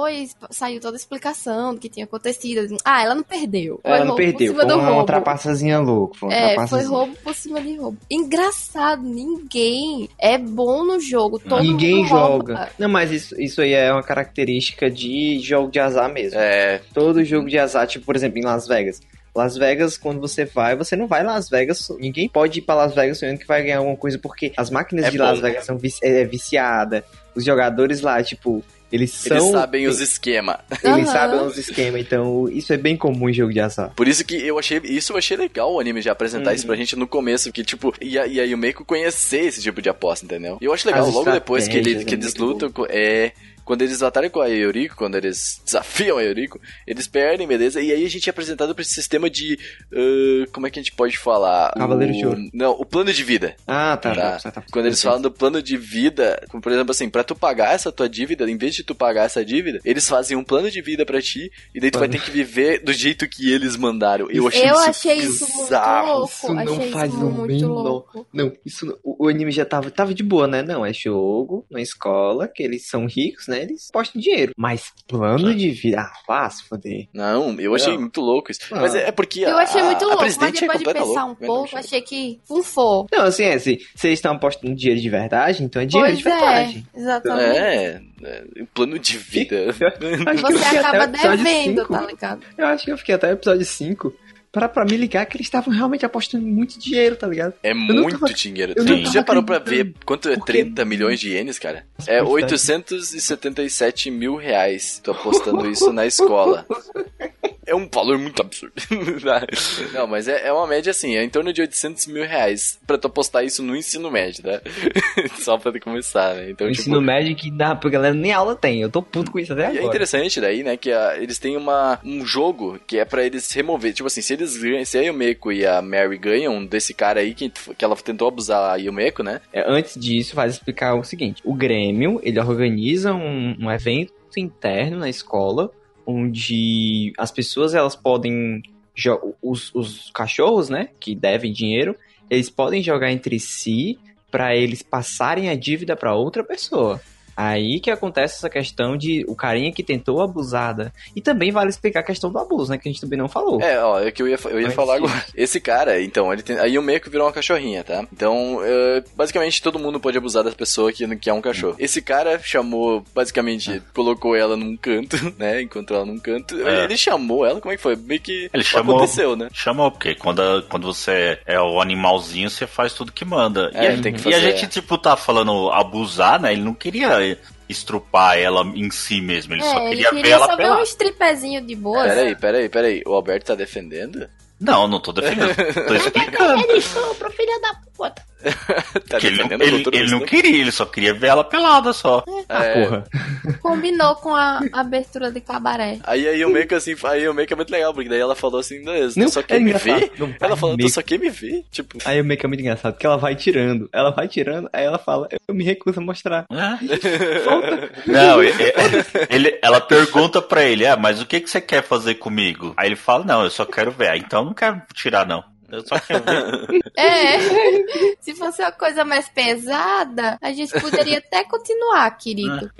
saiu toda a explicação do que tinha acontecido. Ah, ela não perdeu. Foi Ela não perdeu. por cima Foi uma roubo. trapaçazinha louca. Foi uma É, foi roubo por cima de roubo. Engraçado, ninguém é bom no jogo. Todo Ninguém mundo rouba. joga. Não, mas isso, isso aí é uma característica de jogo de azar mesmo. É, Todo jogo de azar, tipo, por exemplo, em Las Vegas. Las Vegas, quando você vai, você não vai Las Vegas. Ninguém pode ir pra Las Vegas sonhando que vai ganhar alguma coisa, porque as máquinas É de bom. Las Vegas são vici é, viciadas. Os jogadores lá, tipo, eles são. eles sabem os esquemas. Eles Aham. sabem os esquemas, então isso é bem comum em jogo de azar. Por isso que eu achei. Isso eu achei legal o anime já apresentar Uhum. isso pra gente no começo, que, tipo, e a, e a Yumeko conhecer esse tipo de aposta, entendeu? E eu acho legal, As logo depois que, ele, que eles muito lutam, é. Quando eles batalham com a Yuriko, quando eles desafiam a Yuriko, eles perdem, beleza? E aí a gente é apresentado pra esse sistema de. ah, como é que a gente pode falar? Cavaleiro o, de Ouro. Não, o plano de vida. Ah, tá. Tá. tá, tá. Quando eles falam do plano de vida, como por exemplo assim, pra tu pagar essa tua dívida, em vez de tu pagar essa dívida, eles fazem um plano de vida pra ti e daí tu vai ter que viver do jeito que eles mandaram. Eu achei Eu isso achei isso muito bizarro. louco. Isso não achei faz isso o muito menor- louco. Não, isso não- o, o anime já tava, tava de boa, né? Não, é jogo na escola, que eles são ricos, né? Eles postam dinheiro. Mas plano de vida. Ah, vá se foder. Não, eu achei Não. muito louco isso. Ah. Mas é, é porque Eu a, achei muito louco, mas presidente depois é de pensar louca. um pouco, Mas achei que funfou. Não, assim, é assim, se eles estão apostando dinheiro de verdade, então é dinheiro de Pois verdade. é, exatamente. É, é, plano de vida. Você acaba devendo, tá ligado? Eu acho que eu fiquei até o episódio 5 para pra me ligar que eles estavam realmente apostando muito dinheiro, tá ligado? É não muito tava- dinheiro. eu Tu já parou pra ver quanto é Porque- 30 milhões de ienes, cara? É Bastante. 877 mil reais. Tô apostando isso na escola. É um valor muito absurdo. Não, mas é, é uma média assim, é em torno de 800 mil reais pra tu apostar isso no ensino médio, tá? Só pra começar, né? Então, O tipo, ensino médio que dá pra galera nem aula tem. Eu tô puto com isso até E é agora. interessante daí, né, que a- eles têm uma, um jogo que é pra eles remover. Tipo assim, se eles ganham, se a Yumeko e a Mary ganham desse cara aí que, que ela tentou abusar a Yumeko, né? É, antes disso, faz explicar o seguinte: o Grêmio ele organiza um, um evento interno na escola, onde as pessoas elas podem os, os cachorros, né, que devem dinheiro, eles podem jogar entre si para eles passarem a dívida para outra pessoa. Aí que acontece essa questão de o carinha que tentou abusada. E também vale explicar a questão do abuso, né? Que a gente também não falou. É, ó, é que eu ia, eu ia falar agora. Esse cara, então, ele tem. A Yumeko virou uma cachorrinha, tá? Então, é, basicamente, todo mundo pode abusar da pessoa que, que é um cachorro. Esse cara chamou, basicamente, colocou ela num canto, né? Encontrou ela num canto. É. Ele chamou ela, como é que foi? Meio que Ele chamou- aconteceu, né? Chamou, porque quando, a- quando você é o animalzinho, você faz tudo que manda. É, e, a- tem que e a fazer, gente, é. tipo, tá falando abusar, né? Ele não queria estrupar ela em si mesmo. Ele só É, ele queria ver queria ela só ver um stripezinho de boa. Peraí, peraí, peraí. O Alberto tá defendendo? Não, não tô defendendo. tô explicando. Ele estupro, filha da puta. tá que ele, não, ele, ele não Wisdom? queria, ele só queria ver ela pelada só. Ah, É. porra. Combinou com a abertura de cabaré. Aí a Yumeko, assim, a Yumeko é muito legal, porque daí ela falou assim, "Não, tu só é quer me engraçado. ver? Não, Ela falou, tu só quer me ver? Tipo, Aí o make é muito engraçado, porque ela vai tirando. Ela vai tirando, aí ela fala, eu me recuso a mostrar. É. Não, ele, ele- ela pergunta pra ele, ah, mas o que, que você quer fazer comigo? Aí ele fala, não, eu só quero ver. Ah, então eu não quero tirar, não. Eu só quero ver. É. Se fosse uma coisa mais pesada, a gente poderia até continuar, querido.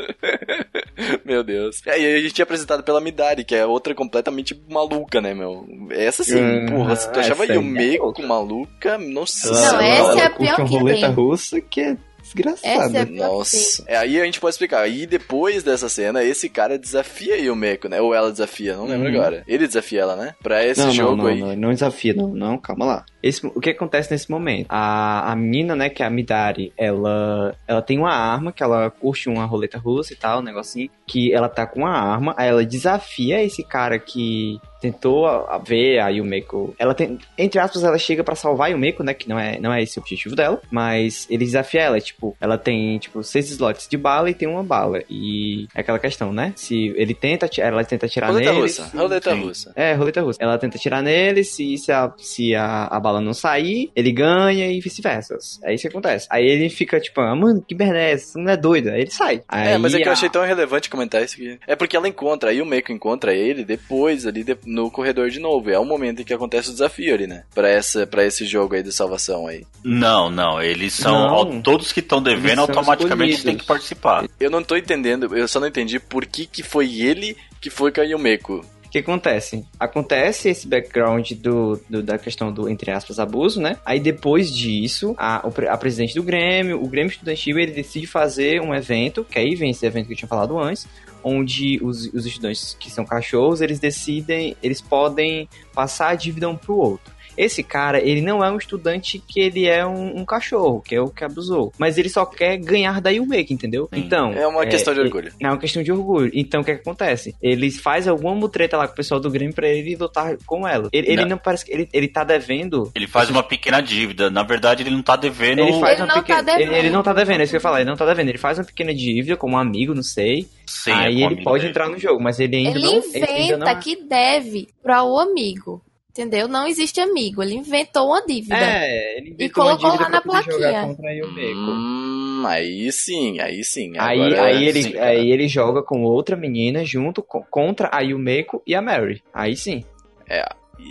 Meu Deus. E aí a gente é apresentado pela Midari, que é outra completamente maluca, né, meu? Essa sim, Hum, porra, se tu achava é Yumeko louca. maluca, nossa Não, essa é a pior que tem. russa que é desgraçada. É- Nossa. É, aí a gente pode explicar. Aí depois dessa cena, esse cara desafia aí o Meiko, né? Ou ela desafia, não lembro Uhum. agora. Ele desafia ela, né? Pra esse não, jogo não, não, aí. não, não desafia, não, não, calma lá. Esse- o que acontece nesse momento? A, a menina, né, que é a Midari, ela, ela tem uma arma, que ela curte uma roleta russa e tal, um negocinho, que ela tá com uma arma, aí ela desafia esse cara que tentou a, a ver a Yumeko. Ela tem, entre aspas, ela chega pra salvar a Yumeko, né, que não é, não é esse o objetivo dela, mas ele desafia ela, tipo, ela tem, tipo, seis slots de bala e tem uma bala, e é aquela questão, né, se ele tenta, ela tenta atirar Roleta nele... russa. Roleta russa. É, roleta russa. Ela tenta atirar nele, se, se, a, se a, a bala não sair, ele ganha e vice-versa. É isso que acontece. Aí ele fica tipo, ah, mano, que merda é essa? Você não é doida? Aí ele sai. É, mas é que eu achei tão irrelevante comentar isso aqui. É porque ela encontra, aí o Meiko encontra ele depois, ali de- no corredor de novo. É o momento em que acontece o desafio ali, né? Pra, essa, pra esse jogo aí de salvação aí. Não, não, eles são. Não. todos que estão devendo automaticamente têm que participar. Eu não tô entendendo, eu só não entendi por que que foi ele que foi com a Yumeko. O que acontece? Acontece esse background do, do- da questão do, entre aspas, abuso, né? Aí depois disso, a, a presidente do Grêmio, o Grêmio Estudantil, ele decide fazer um evento, que aí vem esse evento que eu tinha falado antes, onde os, os estudantes que são cachorros, eles decidem, eles podem passar a dívida um pro outro. Esse cara, ele não é um estudante que ele é um, um cachorro, que é o que abusou. Mas ele só quer ganhar da Yumeki, entendeu? Sim. Então. É uma questão de é- orgulho. é uma questão de orgulho. Então, o que, que acontece? Ele faz alguma mutreta lá com o pessoal do Grêmio pra ele lutar com ela. Ele, ele Não. não parece que. Ele, ele tá devendo. Ele faz uma pequena dívida. Na verdade, ele não tá devendo. Ele faz Ele uma não pequena. tá devendo. ele, ele não tá devendo, é isso que eu ia falar. Ele não tá devendo. Ele faz uma pequena dívida como um amigo, não sei. Sim, é aí ele pode dele. entrar no jogo, mas ele ainda Ele não. ele ainda inventa não... que deve para o amigo. Entendeu? Não existe amigo. Ele inventou uma dívida. É, ele E inventou uma colocou dívida lá na plaquinha. contra a Yumeko. Hum, aí sim, aí sim. Aí, Agora aí, ele, sim, aí ele joga com outra menina junto com- contra a Yumeko e a Mary. Aí sim.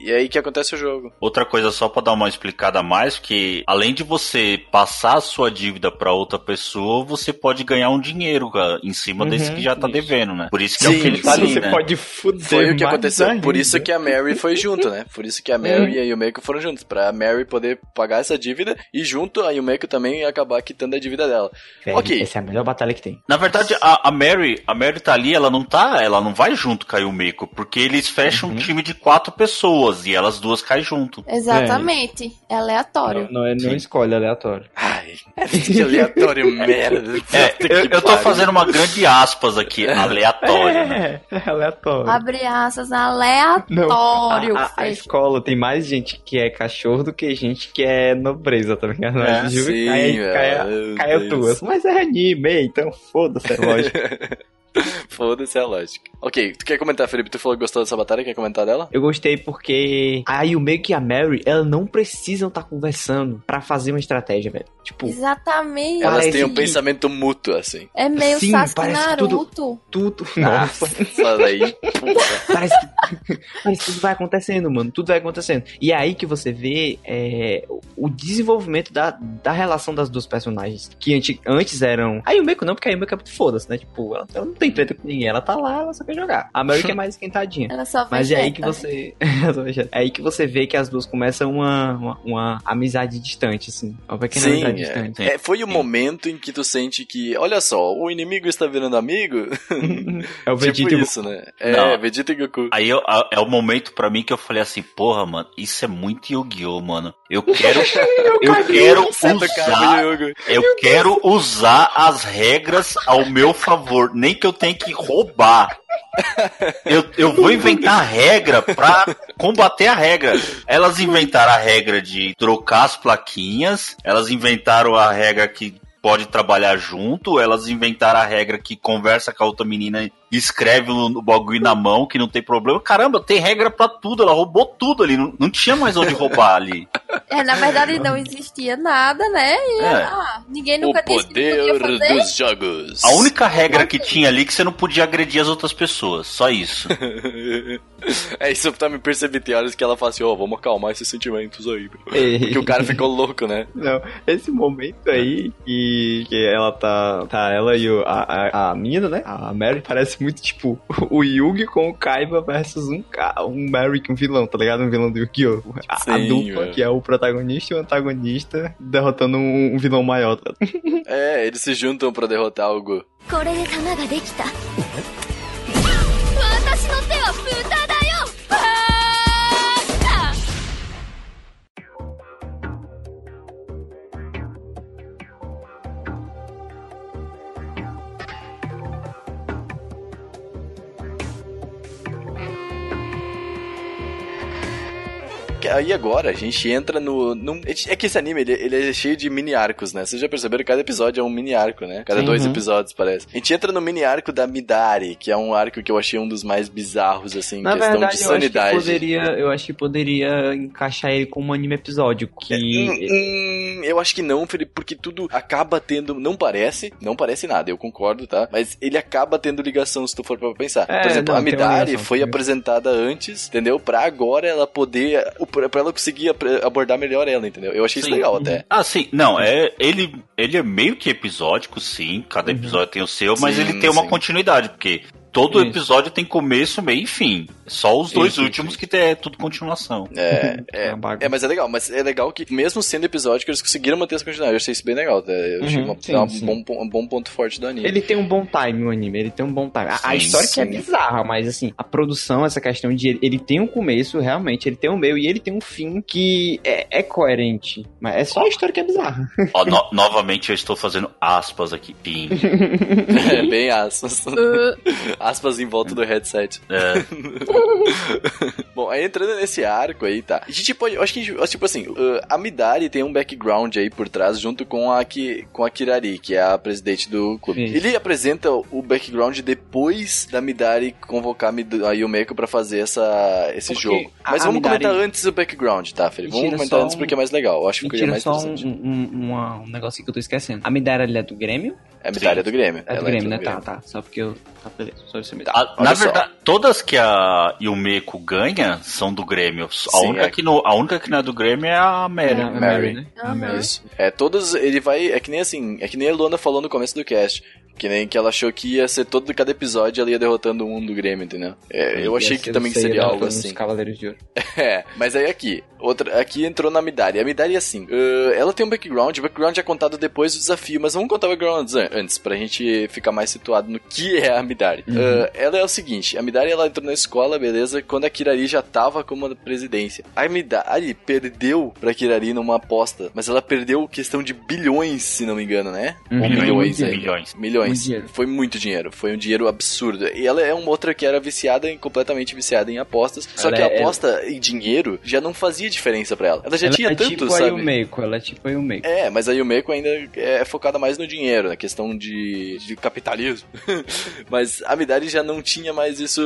E aí que acontece o jogo. Outra coisa só pra dar uma explicada a mais, que além de você passar a sua dívida pra outra pessoa, você pode ganhar um dinheiro cara, em cima Uhum, desse que já tá isso. devendo, né? Por isso que é o Sim, ele sim, faz, você né? pode fuder Foi o que aconteceu. Por isso que a Mary foi junto, né? Por isso que a Mary e a Yumeko foram juntos. Pra Mary poder pagar essa dívida e junto a Yumeko também acabar quitando a dívida dela. Velho, Ok. Essa é a melhor batalha que tem. Na verdade, a, a Mary, a Mary tá ali, ela não tá, ela não vai junto com a Yumeko, porque eles fecham Uhum. um time de quatro pessoas e elas duas caem junto. Exatamente. É aleatório. Não, não é não escolhe aleatório. Ai, que aleatório merda. É, eu, eu tô fazendo uma grande aspas aqui, aleatório, né? É, é aleatório. Abre asas, aleatório. A, a- a escola tem mais gente que é cachorro do que gente que é nobreza, tá ligado? É, juro sim, cai, cai, cai tuas. Mas é anime, então foda-se, é lógico. Foda-se a lógica. Ok, tu quer comentar, Felipe? Tu falou que gostou dessa batalha, quer comentar dela? Eu gostei porque a Yumeko e a Mary, elas não precisam estar conversando pra fazer uma estratégia, velho. Tipo, Exatamente. Elas Parece têm um pensamento mútuo, assim. É meio Sim, Sasuke parece que Naruto. tudo- tudo. Nossa. Nossa, daí. Parece que, parece que tudo vai acontecendo, mano. Tudo vai acontecendo. E é aí que você vê é, o- o desenvolvimento da, da relação das duas personagens. Que antes, antes eram. A Yumeko não, porque a Yumeko é muito foda-se, né? Tipo, ela, ela não tem treta com ninguém. Ela tá lá, ela só quer jogar. A Mary que é mais esquentadinha. Ela só Mas é aí que você. é aí que você vê que as duas começam uma, uma, uma amizade distante, assim. Uma pequena Sim, amizade é. distante. É, foi o momento em que tu sente que, olha só, o inimigo está virando amigo. É o Vegeta tipo e isso, né? É, Não. Vegeta e Goku. Aí eu- a- é o momento pra mim que eu falei assim, porra, mano, isso é muito Yu-Gi-Oh, mano. Eu quero, eu quero usar, eu quero usar as regras ao meu favor, nem que eu tenha que roubar. Eu, eu vou inventar regra pra combater a regra. Elas inventaram a regra de trocar as plaquinhas, elas inventaram a regra que pode trabalhar junto, elas inventaram a regra que conversa com a outra menina e escreve o o bagulho na mão, que não tem problema. Caramba, tem regra pra tudo, ela roubou tudo ali, não, não tinha mais onde roubar ali. É, na verdade não existia nada, né? E, É. ah, ninguém O nunca disse que poder podia fazer. dos jogos. A única regra que tinha ali é que você não podia agredir as outras pessoas, só isso. é isso tá me percebi tem horas que ela fala assim, ó, vamos acalmar esses sentimentos aí. Ei. Porque o cara ficou louco, né? Não, esse momento aí que, que ela tá. Tá ela e o, a, a, a menina, né? A Mary parece muito tipo o Yugi com o Kaiba versus um, ca- um Mary, um vilão, tá ligado? Um vilão do Yu-Gi-Oh! A, a Sim, dupla velho. que é o protagonista e o antagonista derrotando um, um vilão maior. tá? É, eles se juntam pra derrotar o Gu. これで弾ができた私の手は豚 Aí agora a gente entra no. num- é que esse anime ele, ele é cheio de mini arcos, né? Vocês já perceberam que cada episódio é um mini arco, né? Cada Sim. dois Uhum. episódios, parece. A gente entra no mini arco da Midari, que é um arco que eu achei um dos mais bizarros, assim, em Na questão verdade, de eu acho, que sanidade. poderia, eu acho que poderia encaixar ele como um anime episódico. Que Hum, hum, eu acho que não, Felipe, porque tudo acaba tendo. Não parece, não parece nada, eu concordo, tá? Mas ele acaba tendo ligação se tu for pra pensar. É, Por exemplo, não, a Midari ligação, foi apresentada antes, entendeu? Pra agora ela poder. Pra pra ela conseguir abordar melhor ela, entendeu? Eu achei isso Sim. legal até. Ah, sim. Não, é, ele, ele é meio que episódico, sim. Cada episódio tem o seu, mas Sim, ele tem uma sim. continuidade, porque todo Isso. episódio tem começo, meio e fim. Só os dois Isso, últimos que tem, é tudo continuação. É, é, bagunça. é, mas é legal, mas é legal que mesmo sendo episódico, eles conseguiram manter essa continuidade. Eu achei isso bem legal, tá? Eu achei Uhum, uma- sim, uma- sim. Um, bom, um bom ponto forte do anime. Ele tem um bom time, o anime. Ele tem um bom time. A, a Sim, história que é bizarra, mas assim, a produção, essa questão de ele, ele tem um começo, realmente, ele tem um meio e ele tem um fim que é, é coerente. Mas é só a história que é bizarra. Ó, no- novamente eu estou fazendo aspas aqui. Pim. É, bem aspas. Aspas em volta do headset. É, Bom, aí entrando nesse arco aí, tá? A gente pode, eu acho que, a gente- tipo assim, uh, a Midari tem um background aí por trás, junto com a, Ki, com a Kirari, que é a presidente do clube. Isso. Ele apresenta o background depois da Midari convocar a Yumeko pra fazer essa, esse Porque jogo. Mas vamos Midari- comentar antes o background, tá, Felipe? Vamos comentar antes um- porque é mais legal. Eu acho que tira mais só um, interessante. um, uma- um negocinho que eu tô esquecendo. A Midara, ele é do Grêmio? É a Midari é do Grêmio. É do Ela Grêmio, né? Grêmio. Tá, tá. Só porque eu... Tá, beleza. Só isso mesmo. A- na verdade, todas que a Yumeko ganha são do Grêmio. A, Sim, única, é. que não, a única que não é do Grêmio é a Mary. É a Mary. Mary, né? A Mary. Isso. É, todos. Ele vai. É que nem assim. É que nem a Luana falou no começo do cast. Que nem que ela achou que ia ser todo cada episódio ela ia derrotando um do Grêmio, entendeu? É, eu achei que também seria algo derrotando os assim. Cavaleiros de Ouro. É, mas aí aqui, outra, aqui entrou na Midari. A Midari é assim, uh, ela tem um background, o background é contado depois do desafio, mas vamos contar o background antes, pra gente ficar mais situado no que é a Midari. Uh, ela é o seguinte, a Midari ela entrou na escola, beleza, quando a Kirari já tava como presidência. A Midari perdeu pra Kirari numa aposta, mas ela perdeu questão de bilhões, se não me engano, né? Uhum. Ou milhões, Muito né? Milhões. Milhões. Dinheiro. Foi muito dinheiro. Foi um dinheiro absurdo. E ela é uma outra que era viciada, em, completamente viciada em apostas. Só Ela que a é- aposta em dinheiro já não fazia diferença pra ela. Ela já ela tinha é tanto, tipo a sabe? Yumeko, ela é tipo a Yumeko. É, mas a Yumeko ainda é focada mais no dinheiro, na questão de, de capitalismo. mas a Midari já não tinha mais isso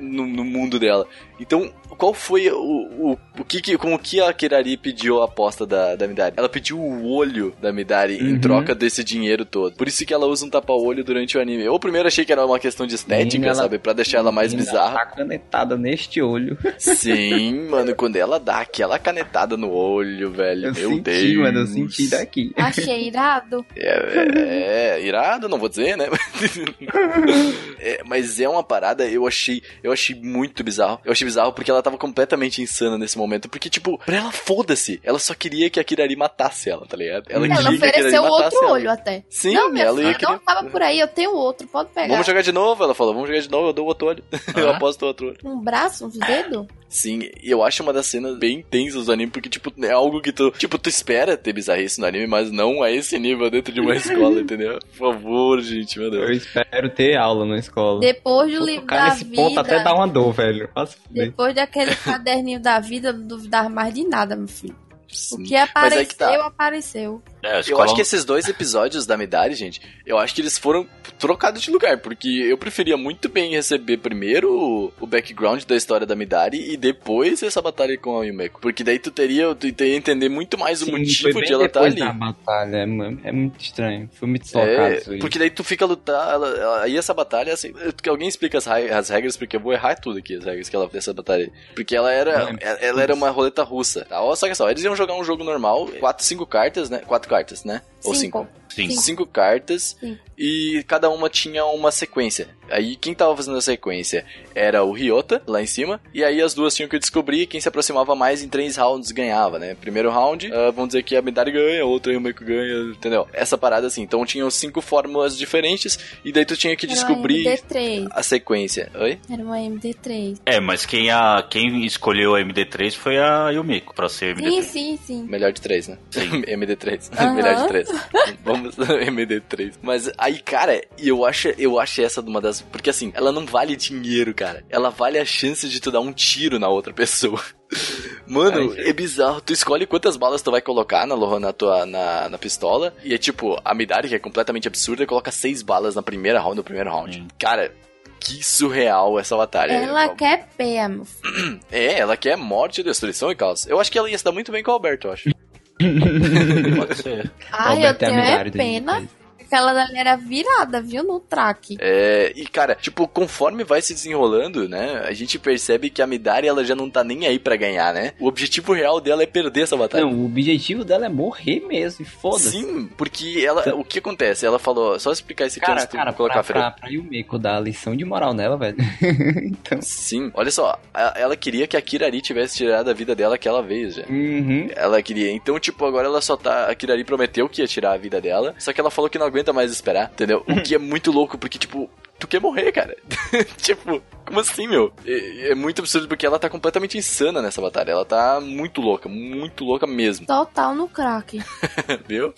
no, no mundo dela. Então, qual foi o, o, o que, que com o que a Kirari pediu a aposta da, da Midari? Ela pediu o olho da Midari em Uhum. troca desse dinheiro todo. Por isso que ela usa um tapa-olho durante o anime. Eu primeiro achei que era uma questão de estética, Menina, ela- sabe? Pra deixar ela mais Menina, bizarra. Tá canetada neste olho. Sim, mano, quando ela dá aquela canetada no olho, velho. Eu meu senti, Deus. mano, eu senti daqui. Achei irado. É, é, é, irado, não vou dizer, né? É, mas é uma parada, eu achei, eu achei muito bizarro. Eu achei bizarro porque ela tava completamente insana nesse momento. Porque, tipo, pra ela, foda-se. Ela só queria que a Kirari matasse ela, tá ligado? Ela, Ela ofereceu outro ela. olho até. Sim, não, minha ela ia filha, querer- não tava por aí, eu tenho outro, pode pegar. Vamos jogar de novo, ela falou. Vamos jogar de novo, eu dou outro olho. eu aposto outro olho. Um braço, uns dedos? Sim, e eu acho uma das cenas bem intensas do anime, porque, tipo, é algo que tu. Tipo, tu espera ter bizarrice no anime, mas não a esse nível dentro de uma escola, entendeu? Por favor, gente, meu Eu Deus. espero ter aula na escola. Depois do livro da nesse ponto vida. até dar uma dor, velho. Nossa. Depois daquele caderninho da vida, não duvidar mais de nada, meu filho. O Sim. que Mas apareceu, aí que tá. apareceu. É, Eu escola- acho que esses dois episódios da Midari, gente, eu acho que eles foram trocados de lugar, porque eu preferia muito bem receber primeiro o- o background da história da Midari e depois essa batalha com a Yumeko. Porque daí tu teria, tu teria entender muito mais o Sim, foi motivo bem de ela estar depois ali. da batalha, é, é muito estranho. Foi muito deslocado É, isso aí. porque daí tu fica a lutar, ela, aí essa batalha, assim, que alguém explica as, as regras, porque eu vou errar tudo aqui, as regras que ela fez essa batalha. Porque ela era, Não, ela, ela era uma roleta russa, tá? Só que só, eles iam jogar um jogo normal, quatro, cinco cartas, né? Quatro cartas, né? Ou cinco? Cinco. Sim. Sim. Cinco cartas Sim. e cada uma tinha uma sequência. Aí quem tava fazendo a sequência era o Ryota, lá em cima, e aí as duas tinham que descobrir quem se aproximava mais em três rounds ganhava, né? Primeiro round, ah, vamos dizer que a Midari ganha, outro Ryumeko ganha, entendeu? Essa parada assim. Então tinham cinco fórmulas diferentes e daí tu tinha que Era descobrir uma MD3. a sequência. Oi? Era uma MD3. É, mas quem, a, quem escolheu a MD3 foi a Yumiko pra ser Sim, MD3. sim, sim. Melhor de três, né? Sim. MD3. Aham. Melhor de três. Vamos MD3. Mas aí, cara, eu acho, eu acho essa uma das. Porque assim, ela não vale dinheiro, cara. Ela vale a chance de tu dar um tiro na outra pessoa. Mano, é bizarro. Tu escolhe quantas balas tu vai colocar na, na tua na, na pistola. E é tipo, a Midari, que é completamente absurda, coloca seis balas na primeira round, no primeiro round. Hum. Cara, que surreal essa batalha. Ela quer peia, meu filho. É, ela quer morte, destruição e caos. Eu acho que ela ia se dar muito bem com o Alberto, eu acho. Pode ser. Ai, eu Alberto é tenho é pena. MD3. Aquela dali era virada, viu? No track. É, e cara, tipo, conforme vai se desenrolando, né, a gente percebe que a Midari ela já não tá nem aí pra ganhar, né? O objetivo real dela é perder essa batalha. Não, o objetivo dela é morrer mesmo, e foda-se. Sim, porque ela, o que acontece? Ela falou, só explicar esse aqui Cara, cara, colocar pra, a Freire. pra, pra Yumeko dar lição de moral nela, velho. então. Sim, olha só, a- ela queria que a Kirari tivesse tirado a vida dela aquela vez já. Uhum. Ela queria, então, tipo, agora ela só tá. A Kirari prometeu que ia tirar a vida dela, só que ela falou que não aguenta mais esperar, entendeu? O que é muito louco, porque, tipo, tu quer morrer, cara. tipo, como assim, meu? É, é muito absurdo porque ela tá completamente insana nessa batalha. Ela tá muito louca, muito louca mesmo, Total no crack. viu?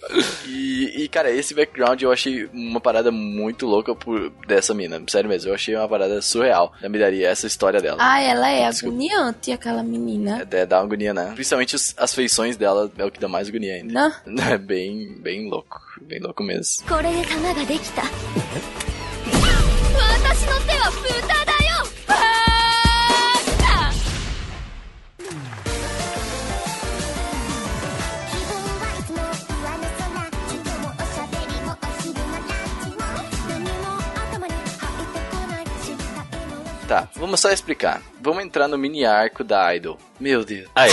E, e, cara, esse background eu achei uma parada muito louca por, dessa mina. Sério mesmo, eu achei uma parada surreal da Midari, essa história dela. Ah, ela é Desculpa. agoniante, aquela menina. É, dá uma agonia, né? Principalmente os- as feições dela é o que dá mais agonia ainda. Não? É bem, bem louco. Bem louco mesmo. これで花ができた Tá, vamos só explicar. Vamos entrar no mini arco da Idol. Meu Deus. Ah, é.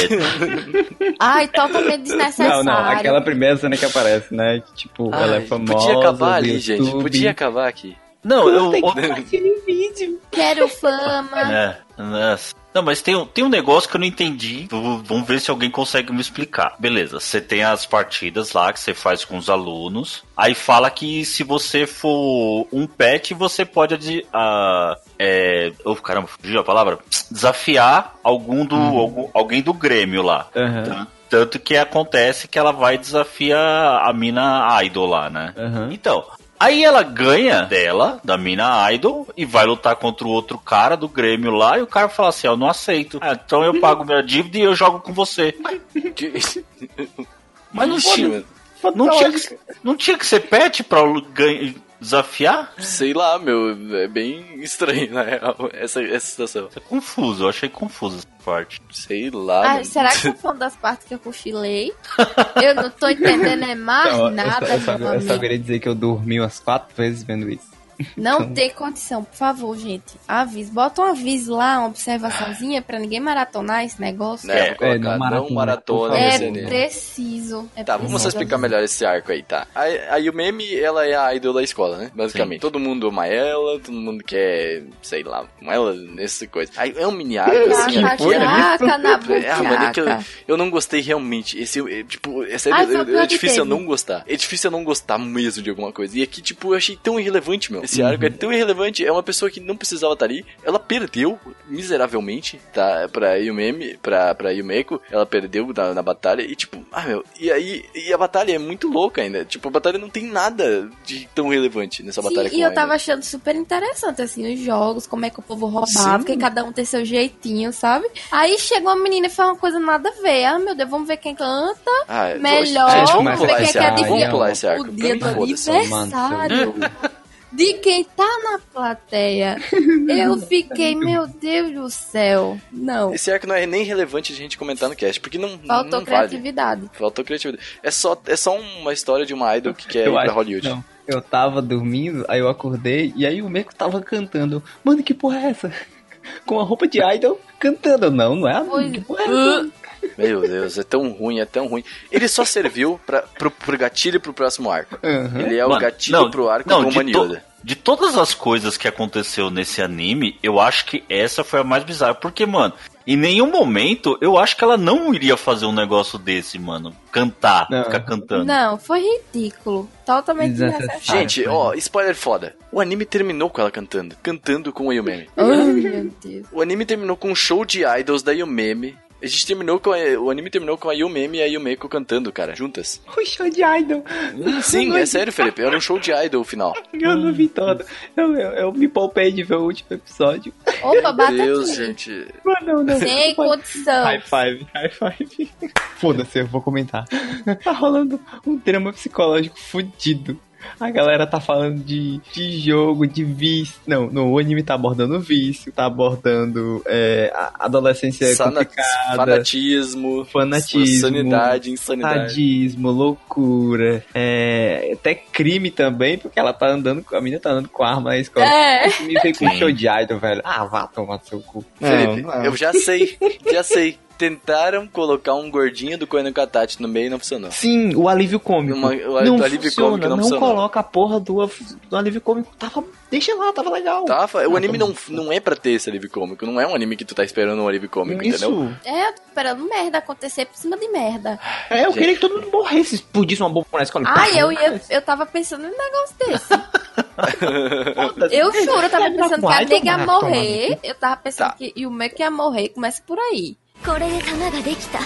Ai, totalmente desnecessário. Não, não, aquela primeira cena que aparece, né? Que, tipo, ela é Ai, famosa. Podia acabar ali, gente. YouTube. Podia acabar aqui. Não, eu. Tem que compartilhar o vídeo. Quero fama. É, nossa. Não, mas tem, um- tem um negócio que eu não entendi. Vamos ver se alguém consegue me explicar. Beleza, você tem as partidas lá que você faz com os alunos. Aí fala que se você for um pet, você pode. ah, é, oh, caramba, fugiu a palavra? Desafiar algum do, algum- alguém do Grêmio lá. Aham. Tan- Tanto que acontece que ela vai desafiar a mina idol lá, né? Aham. Então, aí ela ganha dela, da mina idol, e vai lutar contra o outro cara do Grêmio lá, e o cara fala assim, "Ah, eu não aceito. Ah, então eu pago minha dívida e eu jogo com você. Mas não tinha, não tinha, que, não tinha que ser pet pra lu- ganha- desafiar? Sei lá, meu. É bem estranho, na real, essa, essa situação. É confuso, eu achei confuso essa parte. Sei lá. Ai, mano. será que foi uma das partes que eu cochilei? Eu não tô entendendo é mais Não, eu, nada, só, eu, só, meu eu só queria dizer que eu dormi umas quatro vezes vendo isso. Não tem condição, por favor, gente. Aviso. Bota um aviso lá, uma observaçãozinha pra ninguém maratonar esse negócio. Né, colocar, É, não não maratona, maratona por É preciso. É Tá, vamos só preciso. explicar melhor esse arco aí, tá? A, a Yumemi, ela é a idol da escola, né? Basicamente. Todo mundo ama ela, todo mundo quer, sei lá, com ela, nessa coisa. Aí é um mini arco, assim, aqui, né? taca na É, mano, é que eu, eu não gostei realmente. Esse, é, tipo, essa Ai, é, o é, que difícil eu não gostar. É difícil eu não gostar mesmo de alguma coisa. E aqui, tipo, eu achei tão irrelevante, meu. Esse arco é tão irrelevante. É uma pessoa que não precisava estar ali. Ela perdeu miseravelmente, tá? Pra Yumemi, pra, pra Yumeko. Ela perdeu na, na batalha. E, tipo, ah, meu. E aí, e a batalha é muito louca ainda. Tipo, a batalha não tem nada de tão relevante nessa batalha Sim, com e eu a tava achando super interessante, assim, os jogos, como é que o povo roubava, Sim. porque cada um tem seu jeitinho, sabe? Aí chegou uma menina e faz uma coisa nada a ver. Ah, meu Deus, vamos ver quem canta Ah, eu- melhor, Gente, vamos vamos ver quem é que adivinha Vamos pular esse arco. o dia do aniversário. De quem tá na plateia. Eu fiquei, meu Deus do céu. Não. Esse arco não é nem relevante a gente comentar no cast, porque não, Faltou não vale. criatividade. Faltou criatividade. É só, é só uma história de uma idol que quer ir eu pra Hollywood. Não. Eu tava dormindo, aí eu acordei, e aí o Meco tava cantando. Mano, que porra é essa? Com a roupa de idol cantando. Não, não é a Pois- que porra é essa? Meu Deus, é tão ruim, é tão ruim. Ele só serviu pra, pro, pro gatilho pro próximo arco. Aham. Ele é o Mano, gatilho não, pro arco não, com o de, Manioda. to- de todas as coisas que aconteceu nesse anime, eu acho que essa foi a mais bizarra. Porque, mano, em nenhum momento eu acho que ela não iria fazer um negócio desse, mano. Cantar, Não. ficar cantando. Não, foi ridículo. Totalmente Desnecessário. Gente, ó, spoiler foda. O anime terminou com ela cantando. Cantando com a Yumeme. Ai, meu Deus. O anime terminou com um show de idols da Yumeme. A gente terminou com a, o anime terminou com a Yumeme e a Yumeko cantando, cara, juntas. O show de idol. Sim, é sério, Felipe. Era um show de idol o final. Eu não vi todo. Eu, eu, eu me poupei de ver o último episódio. Opa, bata Deus, aqui. gente. Mano, não, não. Sem condição. High five, high five. Foda-se, eu vou comentar. Tá rolando um drama psicológico fudido. A galera tá falando de, de jogo, de vício. Não, no o anime tá abordando vício, tá abordando é, a adolescência Sana- complicada, fanatismo, fanatismo, sanidade, insanidade. sadismo, loucura, é, até crime também, porque ela tá andando, com- a menina tá andando com arma na escola. É. Me veio com show de idol, velho. Ah, vá tomar no seu cu. Felipe, não. eu já sei, já sei. Tentaram colocar um gordinho do Koen Katachi no meio e não funcionou. Sim, o alívio cômico. Uma- o não alívio funciona, cômico não não funciona. coloca a porra do, do alívio cômico. Tava, deixa lá, tava legal. Tá, o anime não, não é pra ter esse alívio cômico. Não é um anime que tu tá esperando um alívio cômico, entendeu? Isso. É, eu tô esperando merda acontecer por cima de merda. É, eu Gente. queria que todo mundo morresse, explodisse uma bomba na escola. Ai, eu ia. Eu tava pensando num negócio desse. Eu juro, eu tava pensando que a nega ia morrer. Eu tava pensando Tá. que e o Mecha ia morrer. Começa por aí. これで弾ができた。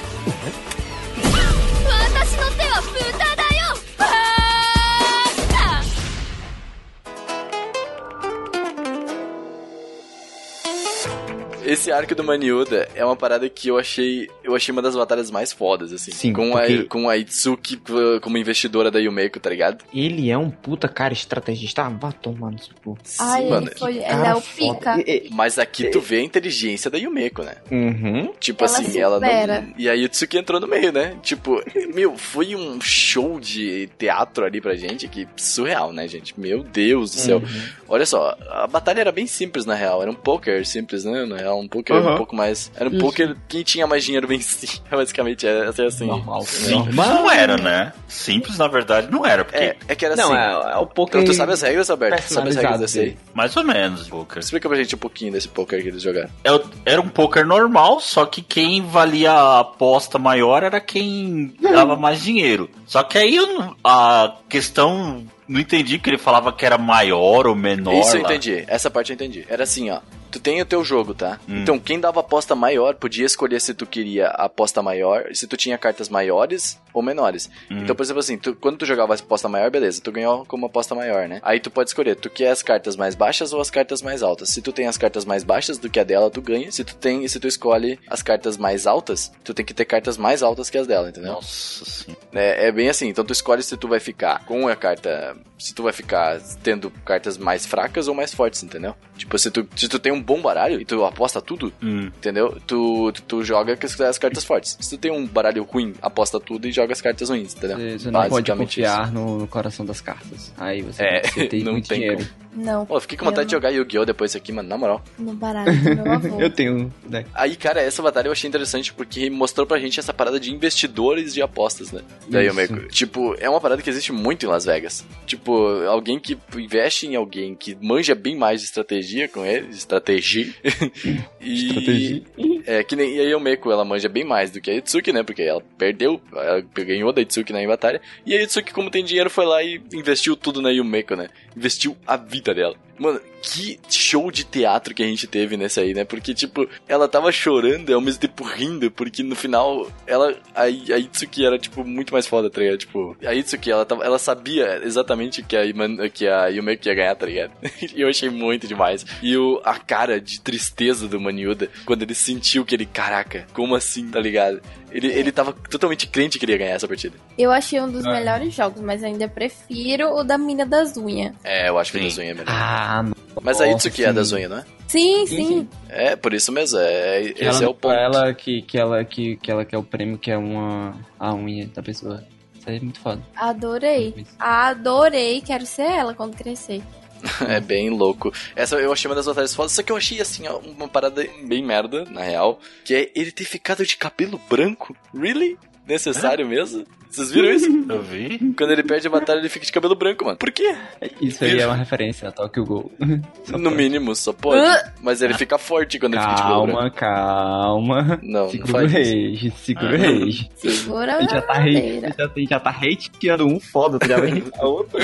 Esse arco do Maniuda é uma parada que eu achei. Eu achei uma das batalhas mais fodas, assim. Sim, com, porque- a, com a Itsuki como investidora da Yumeko, tá ligado? Ele é um puta cara estrategista. Ah, vá tomar no seu. Ai, mano. ele, foi, Cara é o pica. Mas aqui tu vê a inteligência da Yumeko, né? Uhum. Tipo Ela assim, ela não. E a Itsuki entrou no meio, né? Tipo, meu, foi um show de teatro ali pra gente que surreal, né, gente? Meu Deus do céu. Uhum. Olha só, a batalha era bem simples na real. Era um poker simples, né? Na real, um poker Uhum. um pouco mais. Era um Isso. poker. Quem tinha mais dinheiro vencia. Basicamente, era assim. assim. Normal. Simples não era, né? Simples, na verdade, não era, porque É, é que era Não, assim. é, é o poker. Tu sabe as regras, Alberto? Tu sabe as regras desse aí? mais ou menos, poker. Explica pra gente um pouquinho desse poker que eles jogaram. É- Era um poker normal, só que quem valia a aposta maior era quem dava mais dinheiro. Só que aí eu não- a questão. Não entendi que ele falava que era maior ou menor. Isso eu lá. entendi. Essa parte eu entendi. Era assim, ó. Tu tem o teu jogo, tá? Hum. Então, quem dava aposta maior podia escolher se tu queria a aposta maior, se tu tinha cartas maiores ou menores. Hum. Então, por exemplo assim, tu- quando tu jogava a aposta maior, beleza, tu ganhou como aposta maior, né? Aí tu pode escolher, tu quer as cartas mais baixas ou as cartas mais altas. Se tu tem as cartas mais baixas do que a dela, tu ganha. Se tu tem, se tu escolhe as cartas mais altas, tu tem que ter cartas mais altas que as dela, entendeu? Nossa senhora. É, é bem assim, então tu escolhe se tu vai ficar com a carta. Se tu vai ficar tendo cartas mais fracas ou mais fortes, entendeu? Tipo, se tu, se tu tem um bom baralho e tu aposta tudo, Hum. entendeu? Tu, tu, tu joga com as, as cartas fortes. Se tu tem um baralho ruim, aposta tudo e joga as cartas ruins, entendeu? Você você não pode confiar no, no coração das cartas. Aí você, É, você tem não muito tem dinheiro. Não. Pô, eu fiquei com vontade de jogar Yu-Gi-Oh! depois aqui, mano, na moral. No baralho do meu avô. Eu tenho, né? Aí, cara, essa batalha eu achei interessante porque mostrou pra gente essa parada de investidores de apostas, né? Daí eu Isso. meio que- Tipo, é uma parada que existe muito em Las Vegas. Tipo, alguém que investe em alguém que manja bem mais de estratégia com ele, de estratégia. e. Estratégia. É, que nem e a Yomeko, ela manja bem mais do que a Itsuki, né? Porque ela perdeu, ela ganhou da Itsuki na batalha. E a Itsuki, como tem dinheiro, foi lá e investiu tudo na Yumeko, né? Investiu a vida dela. Mano, que show de teatro que a gente teve nessa aí, né? Porque, tipo, ela tava chorando e ao mesmo tempo rindo, porque no final, ela. A, a Itsuki era, tipo, muito mais foda, tá ligado? Tipo, a Itsuki, ela, tava, ela sabia exatamente que a, Iman- que a Yumeko ia ganhar, tá ligado? e eu achei muito demais. E o, a cara de tristeza do Maniuda, quando ele sentiu que ele, caraca, como assim, tá ligado? Ele, ele tava totalmente crente que ele ia ganhar essa partida. Eu achei um dos melhores jogos, mas ainda prefiro o da mina das unhas. É, eu acho que Sim. a da Zunha é melhor. Ah, Mas a Itsuki é a da sim. Zunha, não é? Sim, Sim, sim. É, por isso mesmo. É, Que esse ela, é o ponto. Pra ela que, que, ela, que, que ela quer o prêmio, que é uma, a unha da pessoa. Isso aí é muito foda. Adorei. Adorei. Quero ser ela quando crescer. É bem louco. Essa eu achei uma das batalhas fodas, só que eu achei assim, ó, uma parada bem merda, na real, que é ele ter ficado de cabelo branco. Really? Necessário mesmo? Vocês viram isso? Eu vi. Quando ele perde a batalha, ele fica de cabelo branco, mano. Por quê? Isso aí é uma referência a Tokyo. Só No pode. mínimo, só pode. Mas ele fica forte quando ele fica de cabelo branco. Calma, calma. Não, não segura o faz isso. rage, segura o rage. Segura A já tá, a bandeira. já, tá- já tá hateando um foda, tu já vem hatear outro.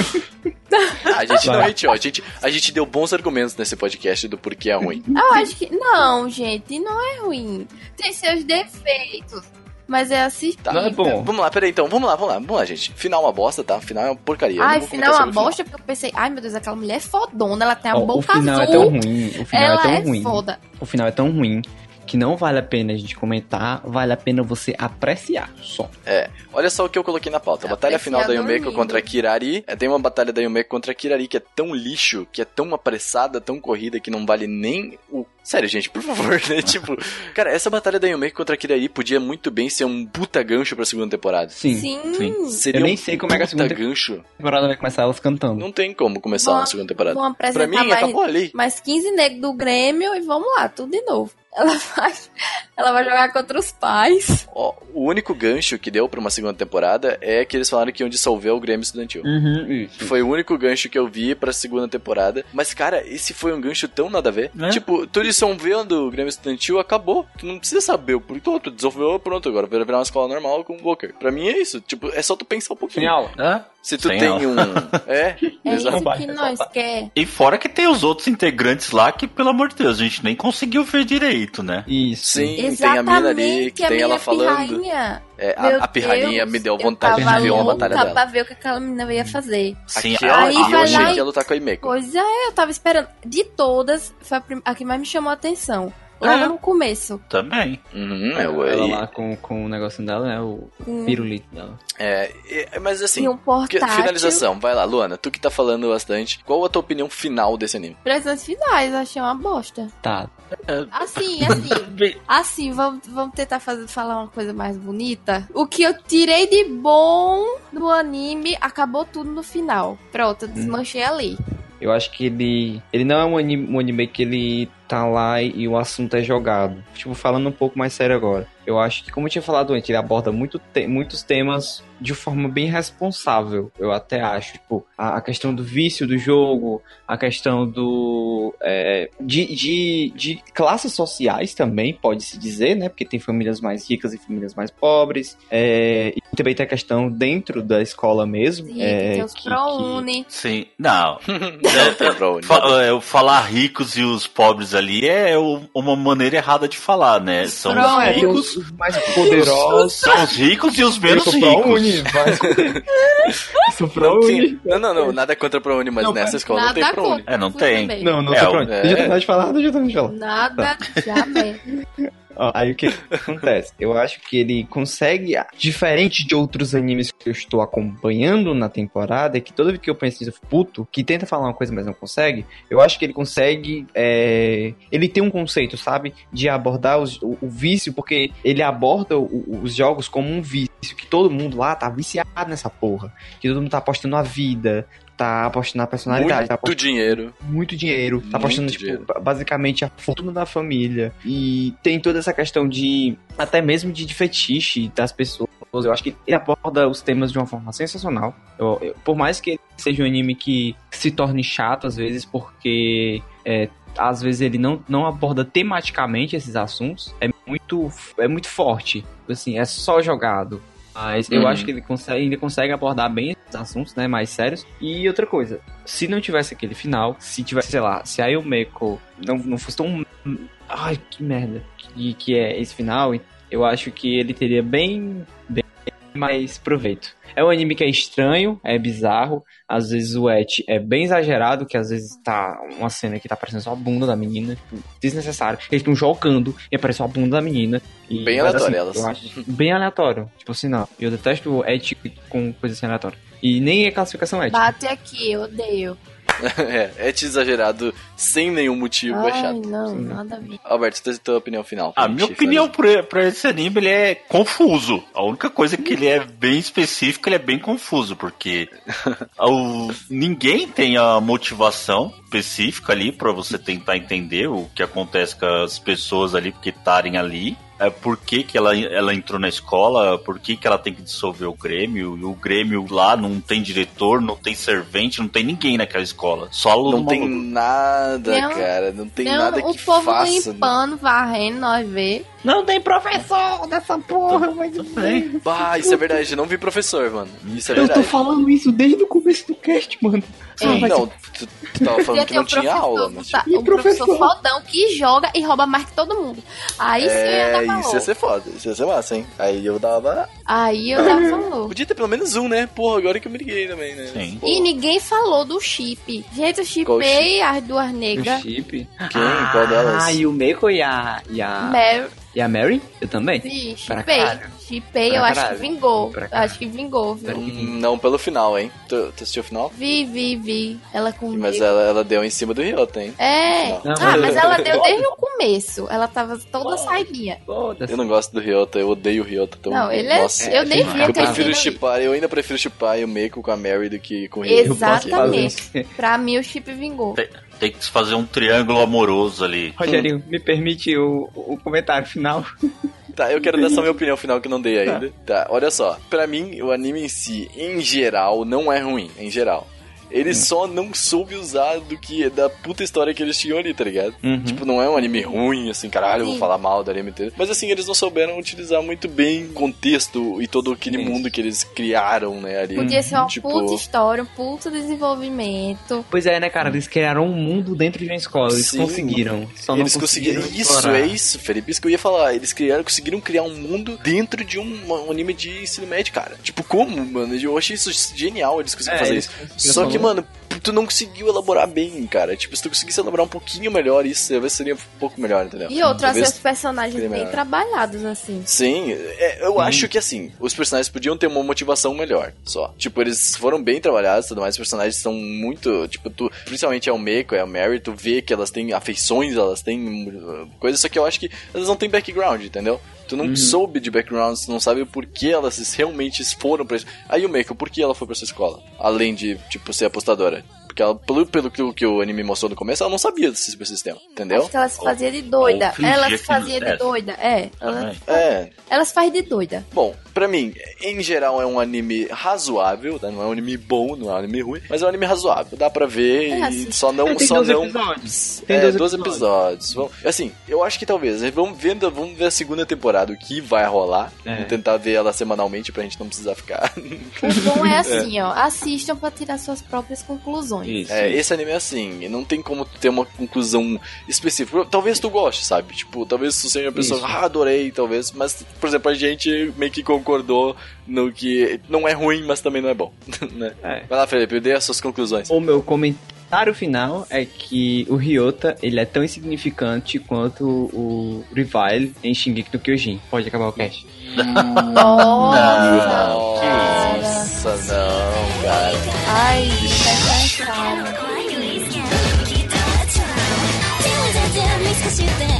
A gente não hateou, a gente, a gente deu bons argumentos nesse podcast do porquê é ruim. Eu acho que. Não, gente, não é ruim. Tem seus defeitos. Mas é assistível. Tá. Não é bom. Vamos lá, peraí então, vamos lá, vamos lá, vamos lá, gente. Final é uma bosta, tá? Final é uma porcaria. Ai, final é uma o bosta, porque eu pensei, ai meu Deus, aquela mulher é fodona, ela tem a Ó, o boca final é azul. tão ruim, o final ela é tão é ruim. foda. O final é tão ruim que não vale a pena a gente comentar, vale a pena você apreciar só. Olha só o que eu coloquei na pauta. A batalha final da Yumeko contra a Kirari. É, tem uma batalha da Yumeko contra a Kirari que é tão lixo, que é tão apressada, tão corrida, que não vale nem o. Sério, gente, por favor, né? tipo, cara, essa batalha da Yumeko contra a Kirari podia muito bem ser um puta gancho pra segunda temporada. Sim. Sim. Seria Eu nem um sei como é que a puta segunda gancho. temporada vai começar elas cantando. Não tem como começar uma segunda temporada. Pra apresentar mim, mais, acabou ali. mais 15 negros do Grêmio e vamos lá, tudo de novo. Ela vai, ela vai jogar contra os pais. Ó, o único gancho que deu pra uma segunda temporada é que eles falaram que iam dissolver o Grêmio Estudantil. Uhum, isso. Foi o único gancho que eu vi pra segunda temporada. Mas, cara, esse foi um gancho tão nada a ver. É. Tipo, tu dissolvendo o Grêmio Estudantil, acabou. Tu não precisa saber o porquê. Tu dissolveu, pronto. Agora vai virar uma escola normal com o Booker. Pra mim é isso. Tipo, é só tu pensar um pouquinho. Final. É. Se tu Sem tem ela. um... É, É isso que nós quer. E fora que tem os outros integrantes lá que, pelo amor de Deus, a gente nem conseguiu ver direito, né? Isso. Sim, tem a Exatamente, mina ali, que a tem ela falando. pirrainha. É, a, a pirraninha Deus, me deu eu vontade de ver uma batalha pra dela. ver o que aquela menina ia fazer. Sim, Aquela Aí eu vai achei lá que ia lutar com a Imeko. Pois é, eu tava esperando. De todas, foi a, prim- a que mais me chamou a atenção. Logo É. no começo. também. Uhum, é, Ela ué. lá com, com o negocinho dela, né? O Com, pirulito dela. É, é, mas assim, e um finalização. Vai lá, Luana, tu que tá falando bastante. Qual a tua opinião final desse anime? Presentes finais, eu achei uma bosta. Tá. Assim, assim. assim, vamos, vamos tentar fazer, falar uma coisa mais bonita. O que eu tirei de bom do anime acabou tudo no final. Pronto, eu desmanchei ali. Eu acho que ele. Ele não é um anime, um anime que ele tá lá e, e o assunto é jogado. Tipo, falando um pouco mais sério agora. Eu acho que, como eu tinha falado antes, ele aborda muito te- muitos temas de forma bem responsável. Eu até acho. Tipo, a, a questão do vício do jogo, a questão do. é, de, de, de classes sociais também, pode-se dizer, né? Porque tem famílias mais ricas e famílias mais pobres. É, e também tem a questão dentro da escola mesmo. Sim, é, tem os que- ProUni. Sim. Não. Não tem onde. Fa- é, falar ricos e os pobres ali é uma maneira errada de falar, né? São os É, os, ricos, os mais poderosos. são os ricos e os menos Eu ricos. vai. Sou Não, tem- não, não, não, nada contra a ProUni, mas Não, nessa escola não tem ProUni. contra. É, não tem. também. Não, não É, sou o- ProUni. é. Deixa eu terminar de falar, deixa eu terminar de falar. Nada, jamais. Aí o que acontece? Eu acho que ele consegue, diferente de outros animes que eu estou acompanhando na temporada, é que toda vez que eu penso nisso, puto, que tenta falar uma coisa, mas não consegue, eu acho que ele consegue. é, Ele tem um conceito, sabe? De abordar os- o, o vício, porque ele aborda o- os jogos como um vício, que todo mundo lá tá viciado nessa porra. Que todo mundo tá apostando a vida. Tá apostando na personalidade, tá apostando Muito dinheiro. muito dinheiro, tá apostando, tipo, dinheiro. basicamente a fortuna da família. E tem toda essa questão de, até mesmo de, de fetiche das pessoas. Eu acho que ele aborda os temas de uma forma sensacional. Eu- eu- por mais que seja um anime que se torne chato às vezes, porque é, às vezes ele não, não aborda tematicamente esses assuntos, é muito, é muito forte. Assim, é só jogado. Mas eu acho que ele consegue, ele consegue abordar bem esses assuntos, né, mais sérios. E outra coisa, se não tivesse aquele final, se tivesse, sei lá, se a Yumeko não, não fosse tão... Ai, que merda. Que, que é esse final, eu acho que ele teria bem, mais proveito. É um anime que é estranho, é bizarro, às vezes o et é bem exagerado, que às vezes tá uma cena que tá aparecendo só a bunda da menina, tipo, desnecessário. Eles estão jogando e aparece só a bunda da menina. E, Bem mas, aleatório assim, elas. Eu acho bem aleatório. Tipo assim, não. Eu detesto et com coisa assim aleatória. E nem é classificação ética. Bate aqui, eu odeio. É, é te exagerado sem nenhum motivo, é Ai, chato. não, nada a ver. Alberto, tua, tua opinião final. A minha opinião pra, pra esse anime, ele é confuso. A única coisa é que ele é bem específico, ele é bem confuso, porque o- ninguém tem a motivação específica ali pra você tentar entender o que acontece com as pessoas ali que estarem ali. É, por que, que ela, ela entrou na escola, por que, que ela tem que dissolver o Grêmio, e o Grêmio lá não tem diretor, não tem servente, não tem ninguém naquela escola. Só aluno Não tem maluco. nada, Tem um- cara. Não tem Tem nada o que povo faça. né? limpando, varrendo, nós vê. Não tem professor dessa porra, mas... Bah, isso é verdade. Eu não vi professor, mano. Isso é Eu tô verdade. falando isso desde o começo do cast, mano. Sim. Não, tu, tu tava falando que não um tinha professor, aula, mas. tá, E um professor professor? fodão que joga e rouba mais que todo mundo. Aí sim eu ia É, dar isso ia ser foda. Isso ia ser massa, hein? Aí eu dava. Aí eu dava valor. Podia ter pelo menos um, né? Porra, agora que eu me liguei também, né? Sim. Pô, E ninguém falou do chip. Gente, eu chipei as duas O negras. chip. Quem? Qual delas? Ah, e o Meiko e a... E a, Mary, e a Mary? Eu também? sim, chipei. Chipei, eu acho que vingou. Acho que vingou, viu? Hum, Não pelo final, hein? Tu, tu assistiu o final? Vi, vi, vi. Ela comigo. Mas ela, ela deu em cima do Ryota, hein? É. Não. Ah, mas ela deu desde o começo. Ela tava toda saidinha. Eu não gosto do Ryota, eu odeio o Ryota. Então, Não, ele é. Nossa, eu nem vi eu prefiro chipar, eu ainda prefiro chipar o Meiko com a Mary do que com o Ryota. Exatamente. Pra mim, o chip vingou. Tem, que fazer um triângulo amoroso ali. Rogerinho, me permite o, o comentário final. Tá, eu quero dar só minha opinião final que eu não dei ainda. Tá, olha só. Pra mim, o anime em si, em geral, não é ruim. Em geral. Ele só não soube usar do que da puta história que eles tinham ali, tá ligado? Uhum. Tipo, não é um anime ruim, assim, caralho, eu vou Sim. falar mal do anime inteiro. Mas assim, eles não souberam utilizar muito bem o contexto e todo aquele Isso. mundo que eles criaram, né, ali. Podia ser uma Tipo, puta história, um puta desenvolvimento. Pois é, né, cara? Eles criaram um mundo dentro de uma escola. Eles Sim. conseguiram. Só não Eles conseguiram. Isso, explorar. é isso, Felipe. Isso que eu ia falar. Eles criaram, conseguiram criar um mundo dentro de um, um anime de ensino médio, cara. Tipo, como, mano? Eu achei isso genial eles conseguiram É, fazer eles isso. conseguiram Só que, falar. mano, tu não conseguiu elaborar bem, cara. Tipo, se tu conseguisse elaborar um pouquinho melhor isso, talvez seria um pouco melhor, entendeu? E outros, Talvez- seus personagens bem melhor. trabalhados, assim. Sim, é, eu acho que assim, os personagens podiam ter uma motivação melhor, só. Tipo, eles foram bem trabalhados e tudo mais, os personagens são muito, tipo, tu, principalmente é o Meiko, é a Mary, tu vê que elas têm afeições, elas têm uh, coisas, só que eu acho que elas não têm background, entendeu? Tu não soube de background, tu não sabe o porquê elas realmente foram pra isso. Aí o Meiko, por que ela foi pra essa escola? Além de, tipo, ser apostadora. Porque ela, pelo, pelo que, o- que o anime mostrou no começo, ela não sabia desse sistema, entendeu? Acho que ela se fazia de doida. ou fingia Ela se fazia de é. doida. É. Ela. É, ela se faz de doida. Bom, pra mim, em geral é um anime razoável, tá? não é um anime bom, não é um anime ruim, mas é um anime razoável, dá pra ver É, e assim. só não... É, tem só 12 não... episódios. Tem é, 12 12 episódios. Vamos- assim, eu acho que talvez, vamos ver, vamos ver a segunda temporada, o que vai rolar, É. vamos tentar ver ela semanalmente pra gente não precisar ficar... O bom é assim, ó. Assistam pra tirar suas próprias conclusões. Isso. É, esse anime é assim, não tem como ter uma conclusão específica. Talvez tu goste, sabe? Tipo, talvez tu seja uma pessoa, Isso. ah, adorei, talvez. Mas, por exemplo, a gente meio que concordou no que não é ruim, mas também não é bom. né? É. Vai lá, Felipe, dê as suas conclusões. O meu comentário final é que o Ryota, ele é tão insignificante quanto o Revile em Shingeki no Kyojin. Pode acabar o cast. Nossa! Nossa, não, cara. Ai, tá cansado. 手を全然見透かして